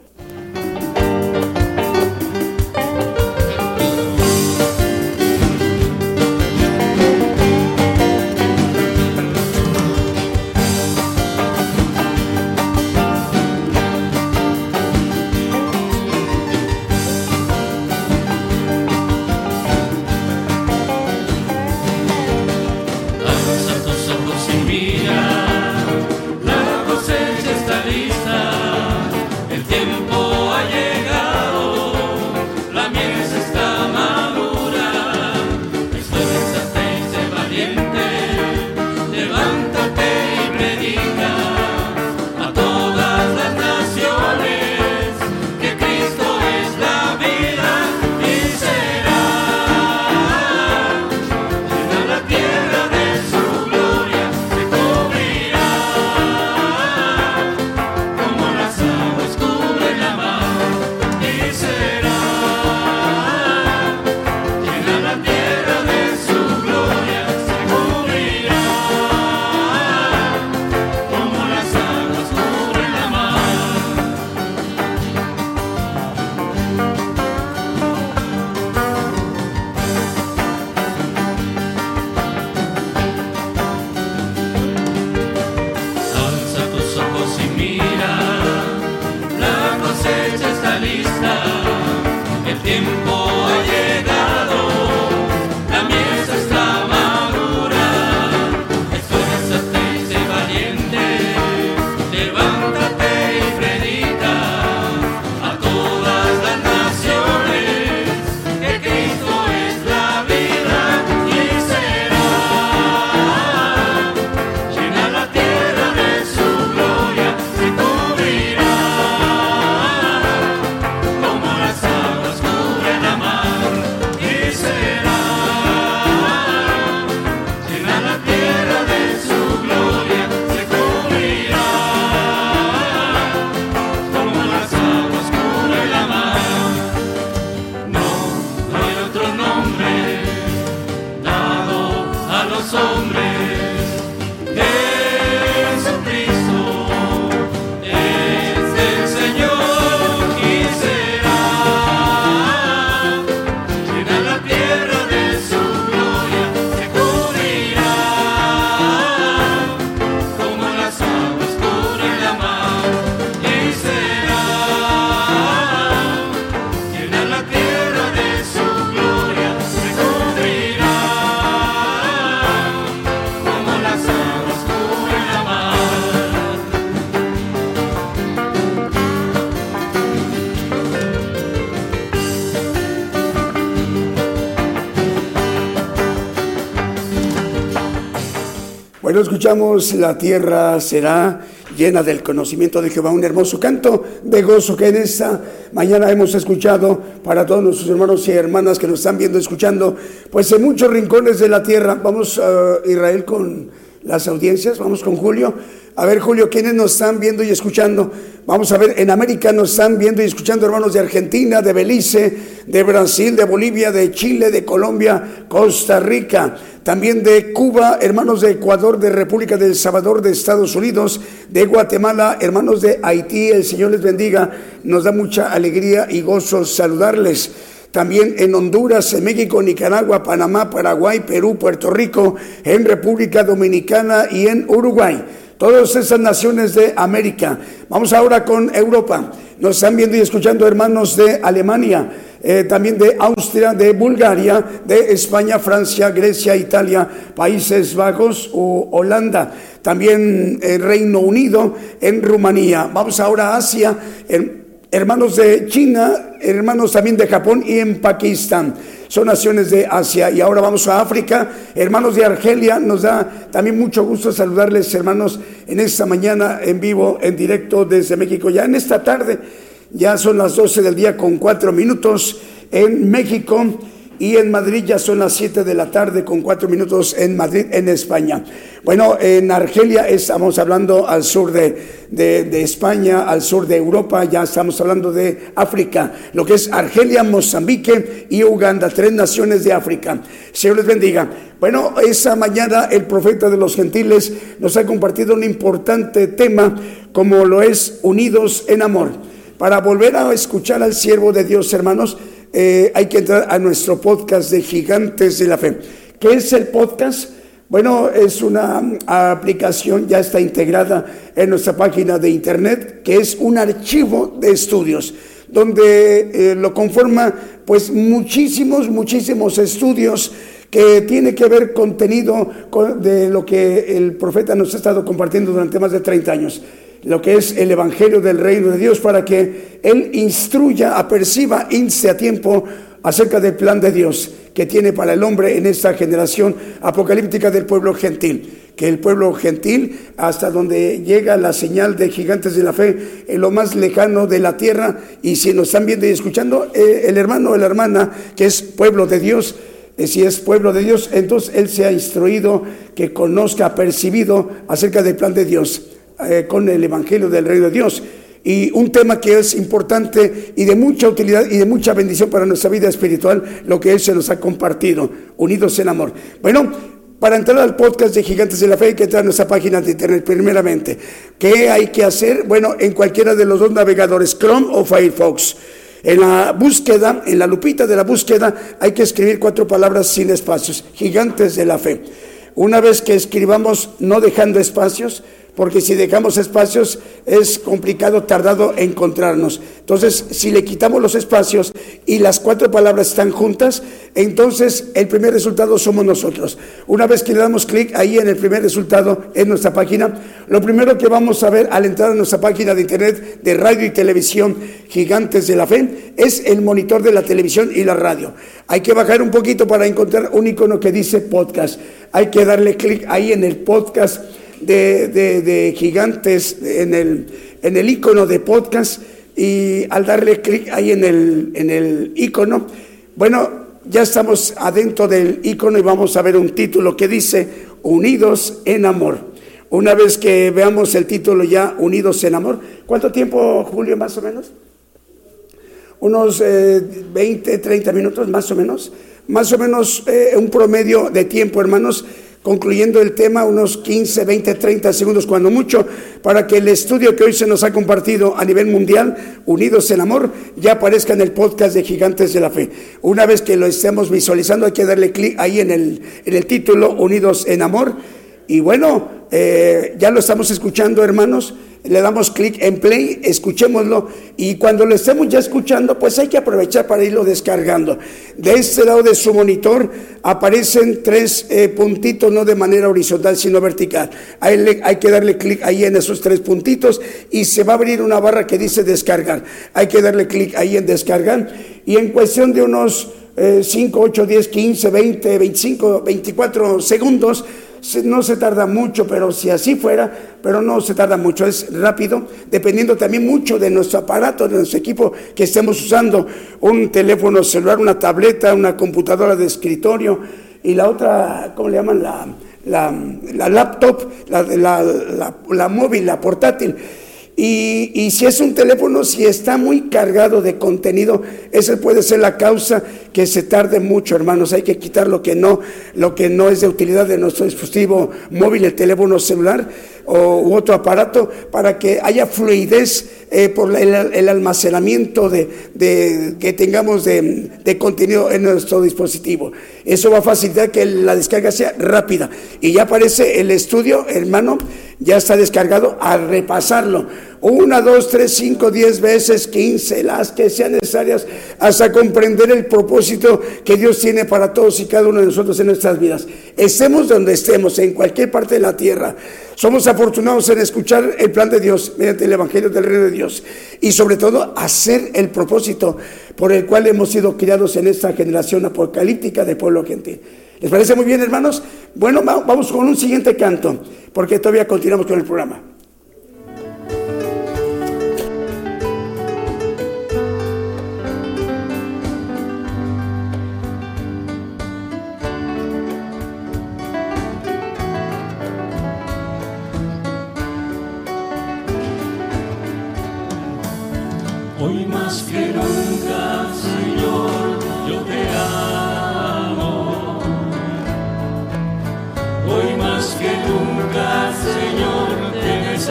Escuchamos La tierra será llena del conocimiento de Jehová, un hermoso canto de gozo que en esta mañana hemos escuchado para todos nuestros hermanos y hermanas que nos están viendo, escuchando, pues en muchos rincones de la tierra. Vamos a Israel con las audiencias, vamos con Julio. A ver, Julio, ¿quiénes nos están viendo y escuchando? Vamos a ver, en América nos están viendo y escuchando hermanos de Argentina, de Belice, de Brasil, de Bolivia, de Chile, de Colombia, Costa Rica, también de Cuba, hermanos de Ecuador, de República del Salvador, de Estados Unidos, de Guatemala, hermanos de Haití, el Señor les bendiga, nos da mucha alegría y gozo saludarles también en Honduras, en México, Nicaragua, Panamá, Paraguay, Perú, Puerto Rico, en República Dominicana y en Uruguay todas esas naciones de América. Vamos ahora con Europa. Nos están viendo y escuchando hermanos de Alemania, eh, también de Austria, de Bulgaria, de España, Francia, Grecia, Italia, Países Bajos o Holanda, también el eh, Reino Unido, en Rumanía. Vamos ahora a Asia, hermanos de China, hermanos también de Japón y en Pakistán son naciones de Asia. Y ahora vamos a África. Hermanos de Argelia, nos da también mucho gusto saludarles, hermanos, en esta mañana en vivo, en directo desde México. Ya en esta tarde, ya son las 12 del día con cuatro minutos en México. Y en Madrid ya son las 7 de la tarde con 4 minutos en Madrid, en España. Bueno, en Argelia estamos hablando al sur de, de, España, al sur de Europa, ya estamos hablando de África, lo que es Argelia, Mozambique y Uganda, tres naciones de África. Señor les bendiga. Bueno, esa mañana el profeta de los gentiles nos ha compartido un importante tema como lo es unidos en amor. Para volver a escuchar al siervo de Dios, hermanos, eh, hay que entrar a nuestro podcast de Gigantes de la Fe. ¿Qué es el podcast? Bueno, es una aplicación, ya está integrada en nuestra página de internet, que es un archivo de estudios, donde eh, lo conforma pues muchísimos, muchísimos estudios que tiene que ver contenido de lo que el profeta nos ha estado compartiendo durante más de 30 años lo que es el Evangelio del Reino de Dios para que Él instruya, aperciba, inste a tiempo acerca del plan de Dios que tiene para el hombre en esta generación apocalíptica del pueblo gentil. Que el pueblo gentil, hasta donde llega la señal de gigantes de la fe, en lo más lejano de la tierra, y si nos están viendo y escuchando, eh, el hermano o la hermana que es pueblo de Dios, eh, si es pueblo de Dios, entonces él se ha instruido, que conozca, percibido acerca del plan de Dios, eh, con el Evangelio del Reino de Dios y un tema que es importante y de mucha utilidad y de mucha bendición para nuestra vida espiritual, lo que Él se nos ha compartido, unidos en amor. Bueno, para entrar al podcast de Gigantes de la Fe hay que entrar a nuestra página de internet primeramente. ¿Qué hay que hacer? Bueno, en cualquiera de los dos navegadores, Chrome o Firefox. En la búsqueda, en la lupita de la búsqueda, hay que escribir cuatro palabras sin espacios, Gigantes de la Fe. Una vez que escribamos no dejando espacios, porque si dejamos espacios es complicado, tardado encontrarnos. Entonces, si le quitamos los espacios y las cuatro palabras están juntas, entonces el primer resultado somos nosotros. Una vez que le damos clic ahí en el primer resultado en nuestra página, lo primero que vamos a ver al entrar a nuestra página de internet de radio y televisión Gigantes de la Fe es el monitor de la televisión y la radio. Hay que bajar un poquito para encontrar un icono que dice podcast. Hay que darle clic ahí en el podcast de, gigantes en el, en el icono de podcast y al darle clic ahí en el, en el icono, bueno, ya estamos adentro del icono y vamos a ver un título que dice Unidos en Amor. Una vez que veamos el título ya Unidos en Amor, ¿cuánto tiempo, Julio, más o menos? Unos 20, eh, 30 minutos, más o menos. Más o menos eh, un promedio de tiempo, hermanos concluyendo el tema, unos 15, 20, 30 segundos cuando mucho, para que el estudio que hoy se nos ha compartido a nivel mundial, Unidos en Amor, ya aparezca en el podcast de Gigantes de la Fe. Una vez que lo estemos visualizando, hay que darle clic ahí en el, en el título, Unidos en Amor. Y bueno, eh, ya lo estamos escuchando, hermanos le damos clic en play, escuchémoslo y cuando lo estemos ya escuchando, pues hay que aprovechar para irlo descargando. De este lado de su monitor aparecen tres eh, puntitos, no de manera horizontal, sino vertical. Hay, hay que darle clic ahí en esos tres puntitos y se va a abrir una barra que dice descargar. Hay que darle clic ahí en descargar y en cuestión de unos 5, 8, 10, 15, 20, 25, 24 segundos, no se tarda mucho, pero si así fuera, pero no se tarda mucho, es rápido, dependiendo también mucho de nuestro aparato, de nuestro equipo que estemos usando, un teléfono celular, una tableta, una computadora de escritorio y la otra, ¿cómo le llaman? La, la, laptop, la, la, la móvil, la portátil. Y, y, si es un teléfono, si está muy cargado de contenido, esa puede ser la causa que se tarde mucho, hermanos. Hay que quitar lo que no, lo que no es de utilidad de nuestro dispositivo móvil, el teléfono celular o, u otro aparato, para que haya fluidez eh, por el, almacenamiento de, de que tengamos de, de, contenido en nuestro dispositivo. Eso va a facilitar que la descarga sea rápida. Y ya aparece el estudio, hermano, ya está descargado a repasarlo una, dos, tres, cinco, diez veces, quince, las que sean necesarias, hasta comprender el propósito que Dios tiene para todos y cada uno de nosotros en nuestras vidas. Estemos donde estemos, en cualquier parte de la tierra. Somos afortunados en escuchar el plan de Dios mediante el Evangelio del Reino de Dios y sobre todo hacer el propósito por el cual hemos sido criados en esta generación apocalíptica de pueblo gentil. ¿Les parece muy bien, hermanos? Bueno, vamos con un siguiente canto, porque todavía continuamos con el programa.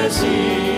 Jesus.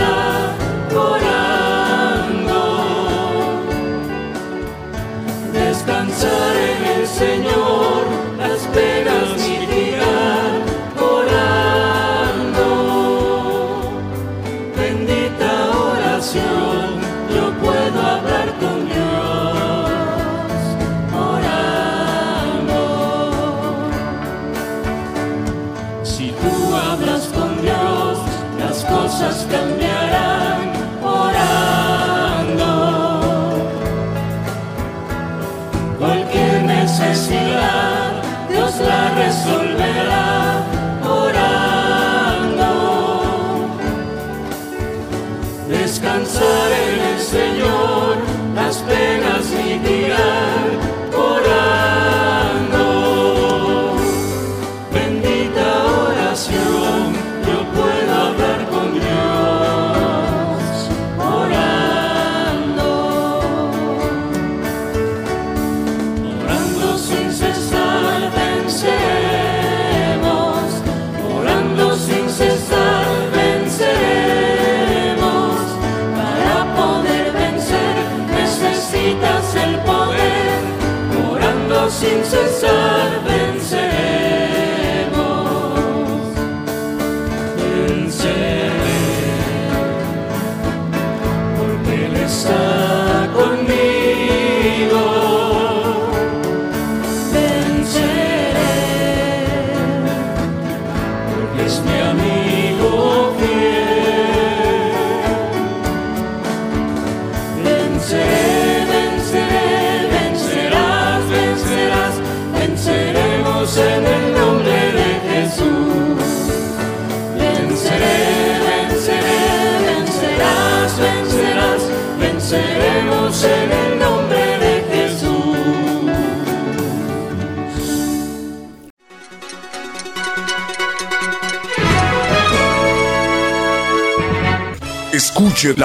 Son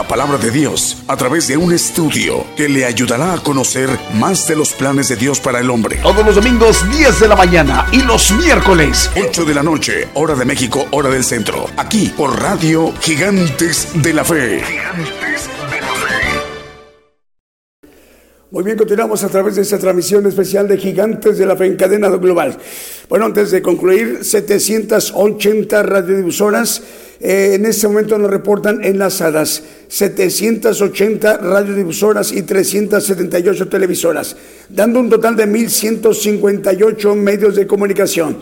palabra de Dios a través de un estudio que le ayudará a conocer más de los planes de Dios para el hombre. Todos los domingos 10 de la mañana y los miércoles 8 de la noche, hora de México, hora del centro. Aquí por Radio Gigantes de la Fe. Gigantes de la Fe. Muy bien, continuamos a través de esta transmisión especial de Gigantes de la Fe en cadena global. Bueno, antes de concluir, 780 radiodifusoras eh, en este momento nos reportan enlazadas 780 radiodifusoras y 378 televisoras, dando un total de 1.158 medios de comunicación.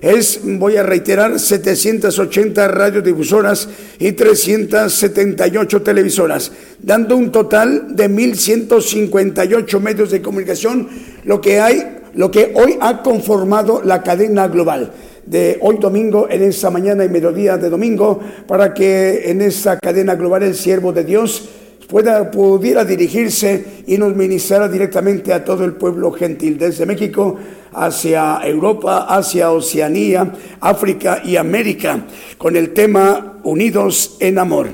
Es, voy a reiterar, 780 radiodifusoras y 378 televisoras, dando un total de 1.158 medios de comunicación, lo que hay, lo que hoy ha conformado la cadena global de hoy domingo, en esta mañana y mediodía de domingo, para que en esta cadena global el siervo de Dios pueda, pudiera dirigirse y nos ministrara directamente a todo el pueblo gentil, desde México hacia Europa, hacia Oceanía, África y América, con el tema Unidos en Amor.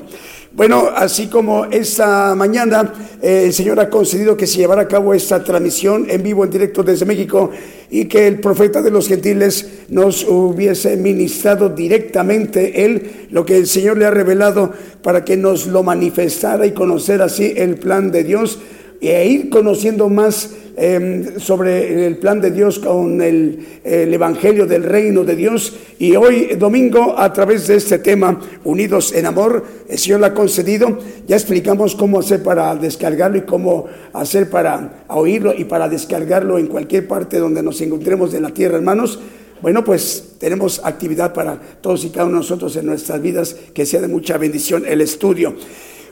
Bueno, así como esta mañana eh, el Señor ha concedido que se llevara a cabo esta transmisión en vivo, en directo desde México, y que el profeta de los gentiles nos hubiese ministrado directamente él, lo que el Señor le ha revelado para que nos lo manifestara y conocer así el plan de Dios e ir conociendo más Em, sobre el plan de Dios con el, Evangelio del Reino de Dios. Y hoy, domingo, a través de este tema, Unidos en Amor, el Señor lo ha concedido. Ya explicamos cómo hacer para descargarlo y cómo hacer para oírlo y para descargarlo en cualquier parte donde nos encontremos de la tierra, hermanos. Bueno, pues tenemos actividad para todos y cada uno de nosotros en nuestras vidas, que sea de mucha bendición el estudio.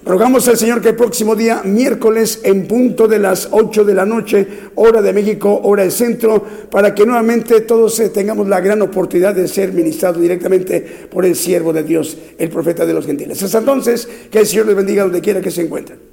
Rogamos al Señor que el próximo día, miércoles, en punto de las 8 de la noche, hora de México, hora del centro, para que nuevamente todos eh, tengamos la gran oportunidad de ser ministrados directamente por el siervo de Dios, el profeta de los gentiles. Hasta entonces, que el Señor les bendiga donde quiera que se encuentren.